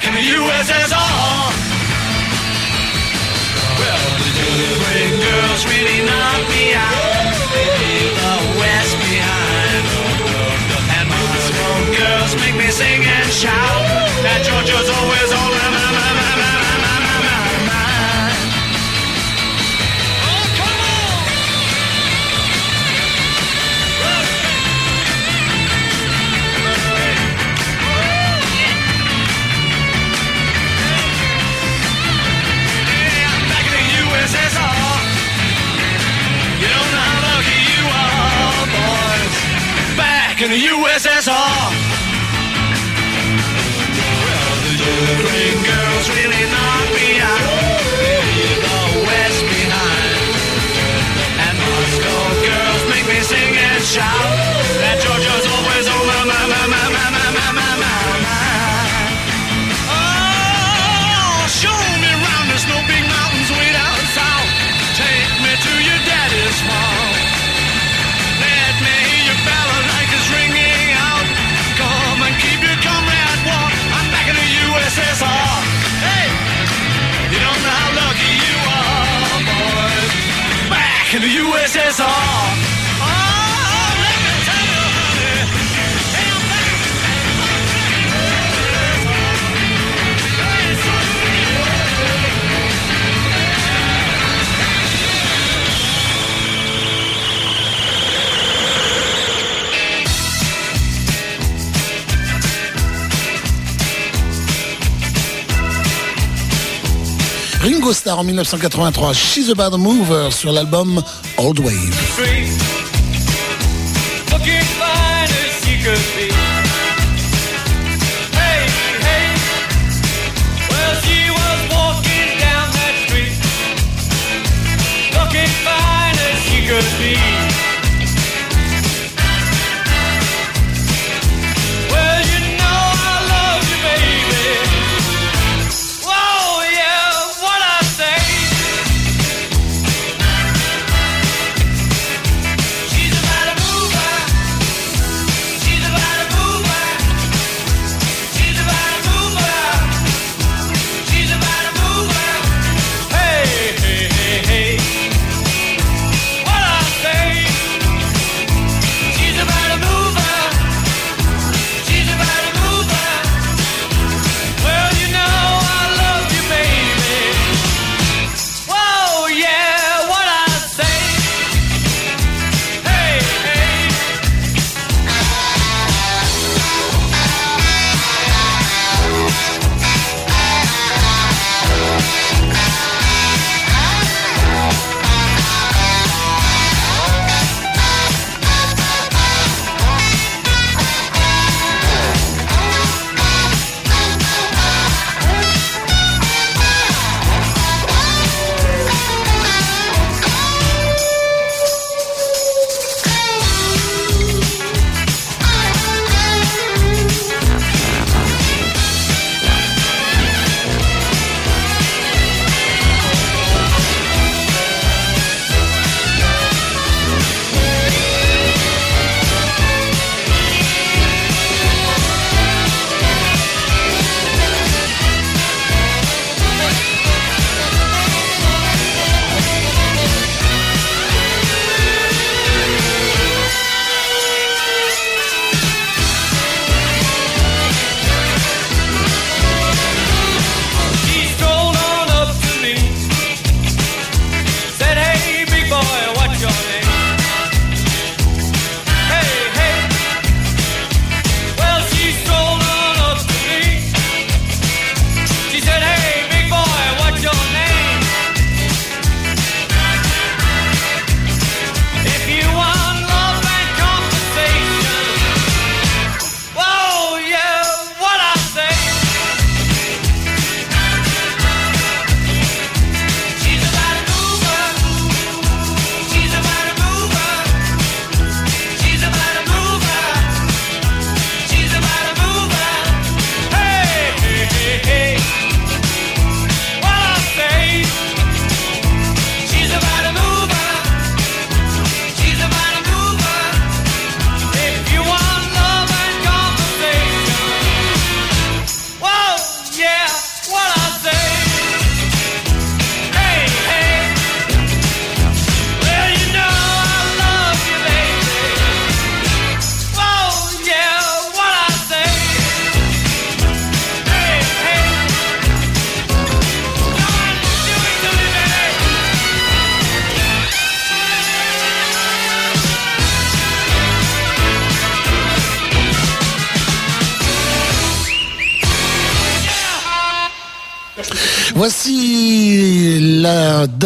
In the USSR. Well, the good girls really knock me out. Leave the West behind. And Moscow girls make me sing and shout. That Georgia's always on my, Star en 1983, She's a Bad Mover sur l'album Old Wave.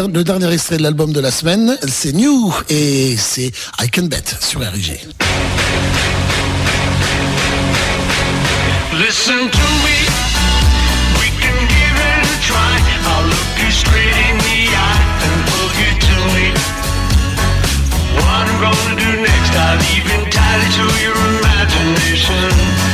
der le dernier extrait de l'album de la semaine, c'est New et c'est I Can Bet sur RIG. Listen to me, we can give it a try. I'll look you straight in the eye and pull you to me. What I'm gonna do next, I've even tied it to your imagination.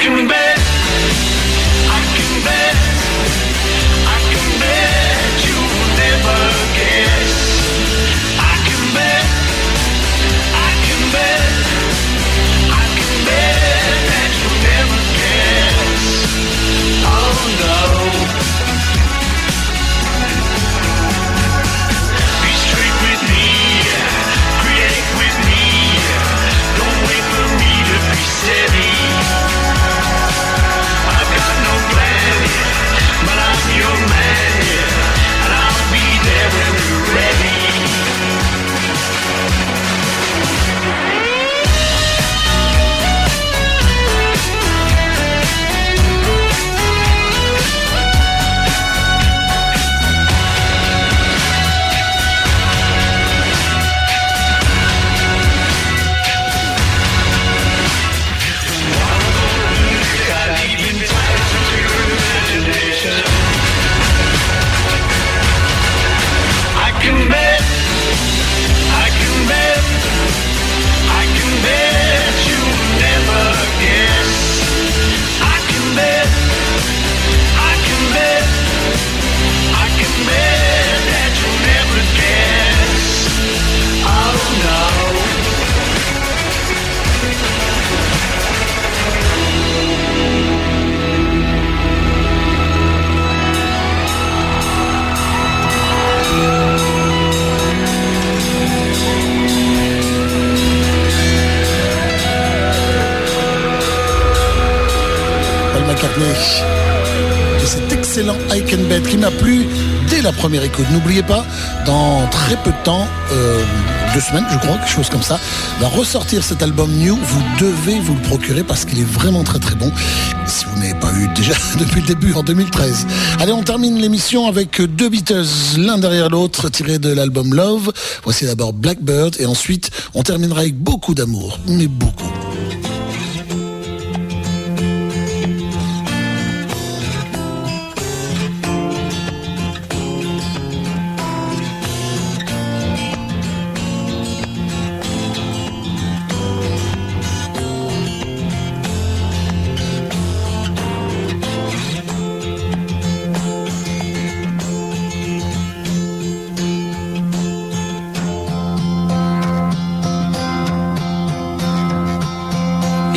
coming back. Première écoute. N'oubliez pas, dans très peu de temps, euh, deux semaines je crois, quelque chose comme ça, va ressortir cet album New. Vous devez vous le procurer parce qu'il est vraiment très très bon. Si vous n'avez pas eu déjà depuis le début en 2013. Allez, on termine l'émission avec deux Beatles, l'un derrière l'autre, tirés de l'album Love. Voici d'abord Blackbird et ensuite on terminera avec beaucoup d'amour, mais beaucoup.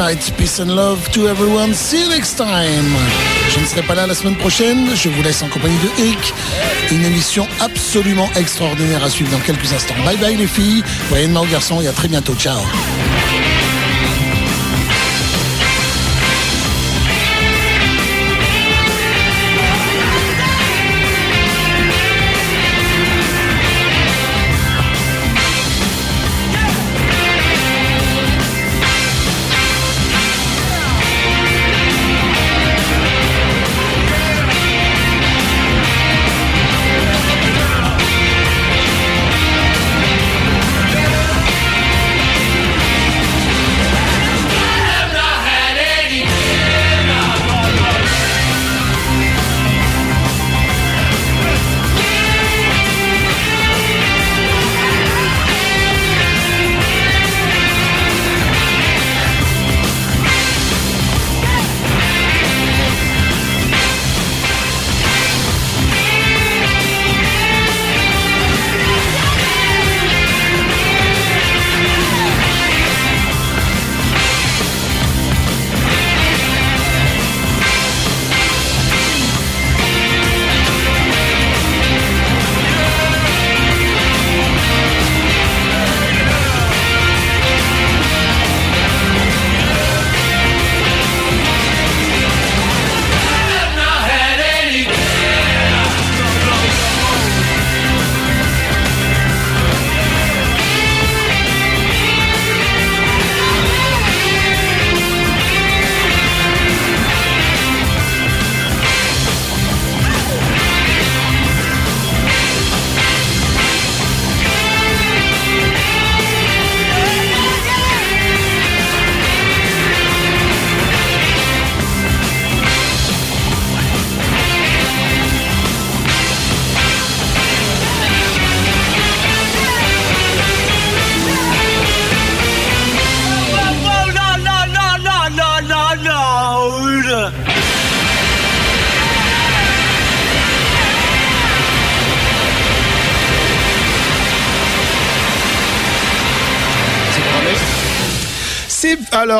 Peace and love to everyone. See you next time. Je ne serai pas là la semaine prochaine. Je vous laisse en compagnie de Eric. Une émission absolument extraordinaire à suivre dans quelques instants. Bye bye les filles. Voyez-moi aux garçons et à très bientôt. Ciao.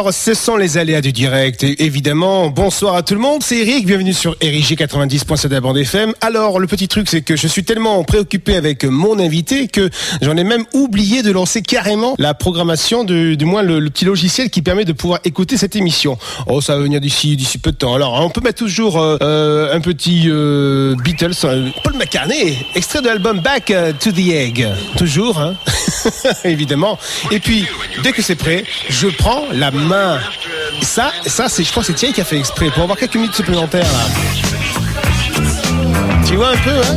Alors, ce sont les aléas du direct. Et évidemment, bonsoir à tout le monde. C'est Eric, bienvenue sur RIG 90.7 de la bande FM. Alors, le petit truc, c'est que je suis tellement préoccupé avec mon invité que j'en ai même oublié de lancer carrément la programmation du moins le, petit logiciel qui permet de pouvoir écouter cette émission. Oh, ça va venir d'ici d'ici peu de temps. Alors, on peut mettre toujours euh, euh, un petit euh, Beatles, euh, Paul McCartney, extrait de l'album Back to the Egg. Toujours, hein évidemment. Et puis, dès que c'est prêt, je prends la main. Ça, ça, c'est, je crois que c'est Thierry qui a fait exprès pour avoir quelques minutes supplémentaires là. Tu vois un peu, hein?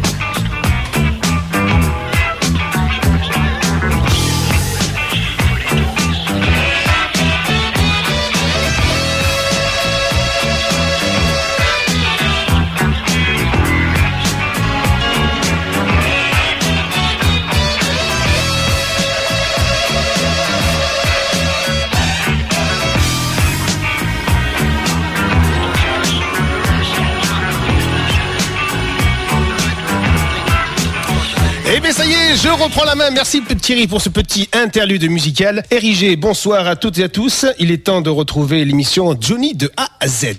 je reprends la main. Merci Thierry pour ce petit interlude musical. Érigé, bonsoir à toutes et à tous. Il est temps de retrouver l'émission Johnny de A à Z.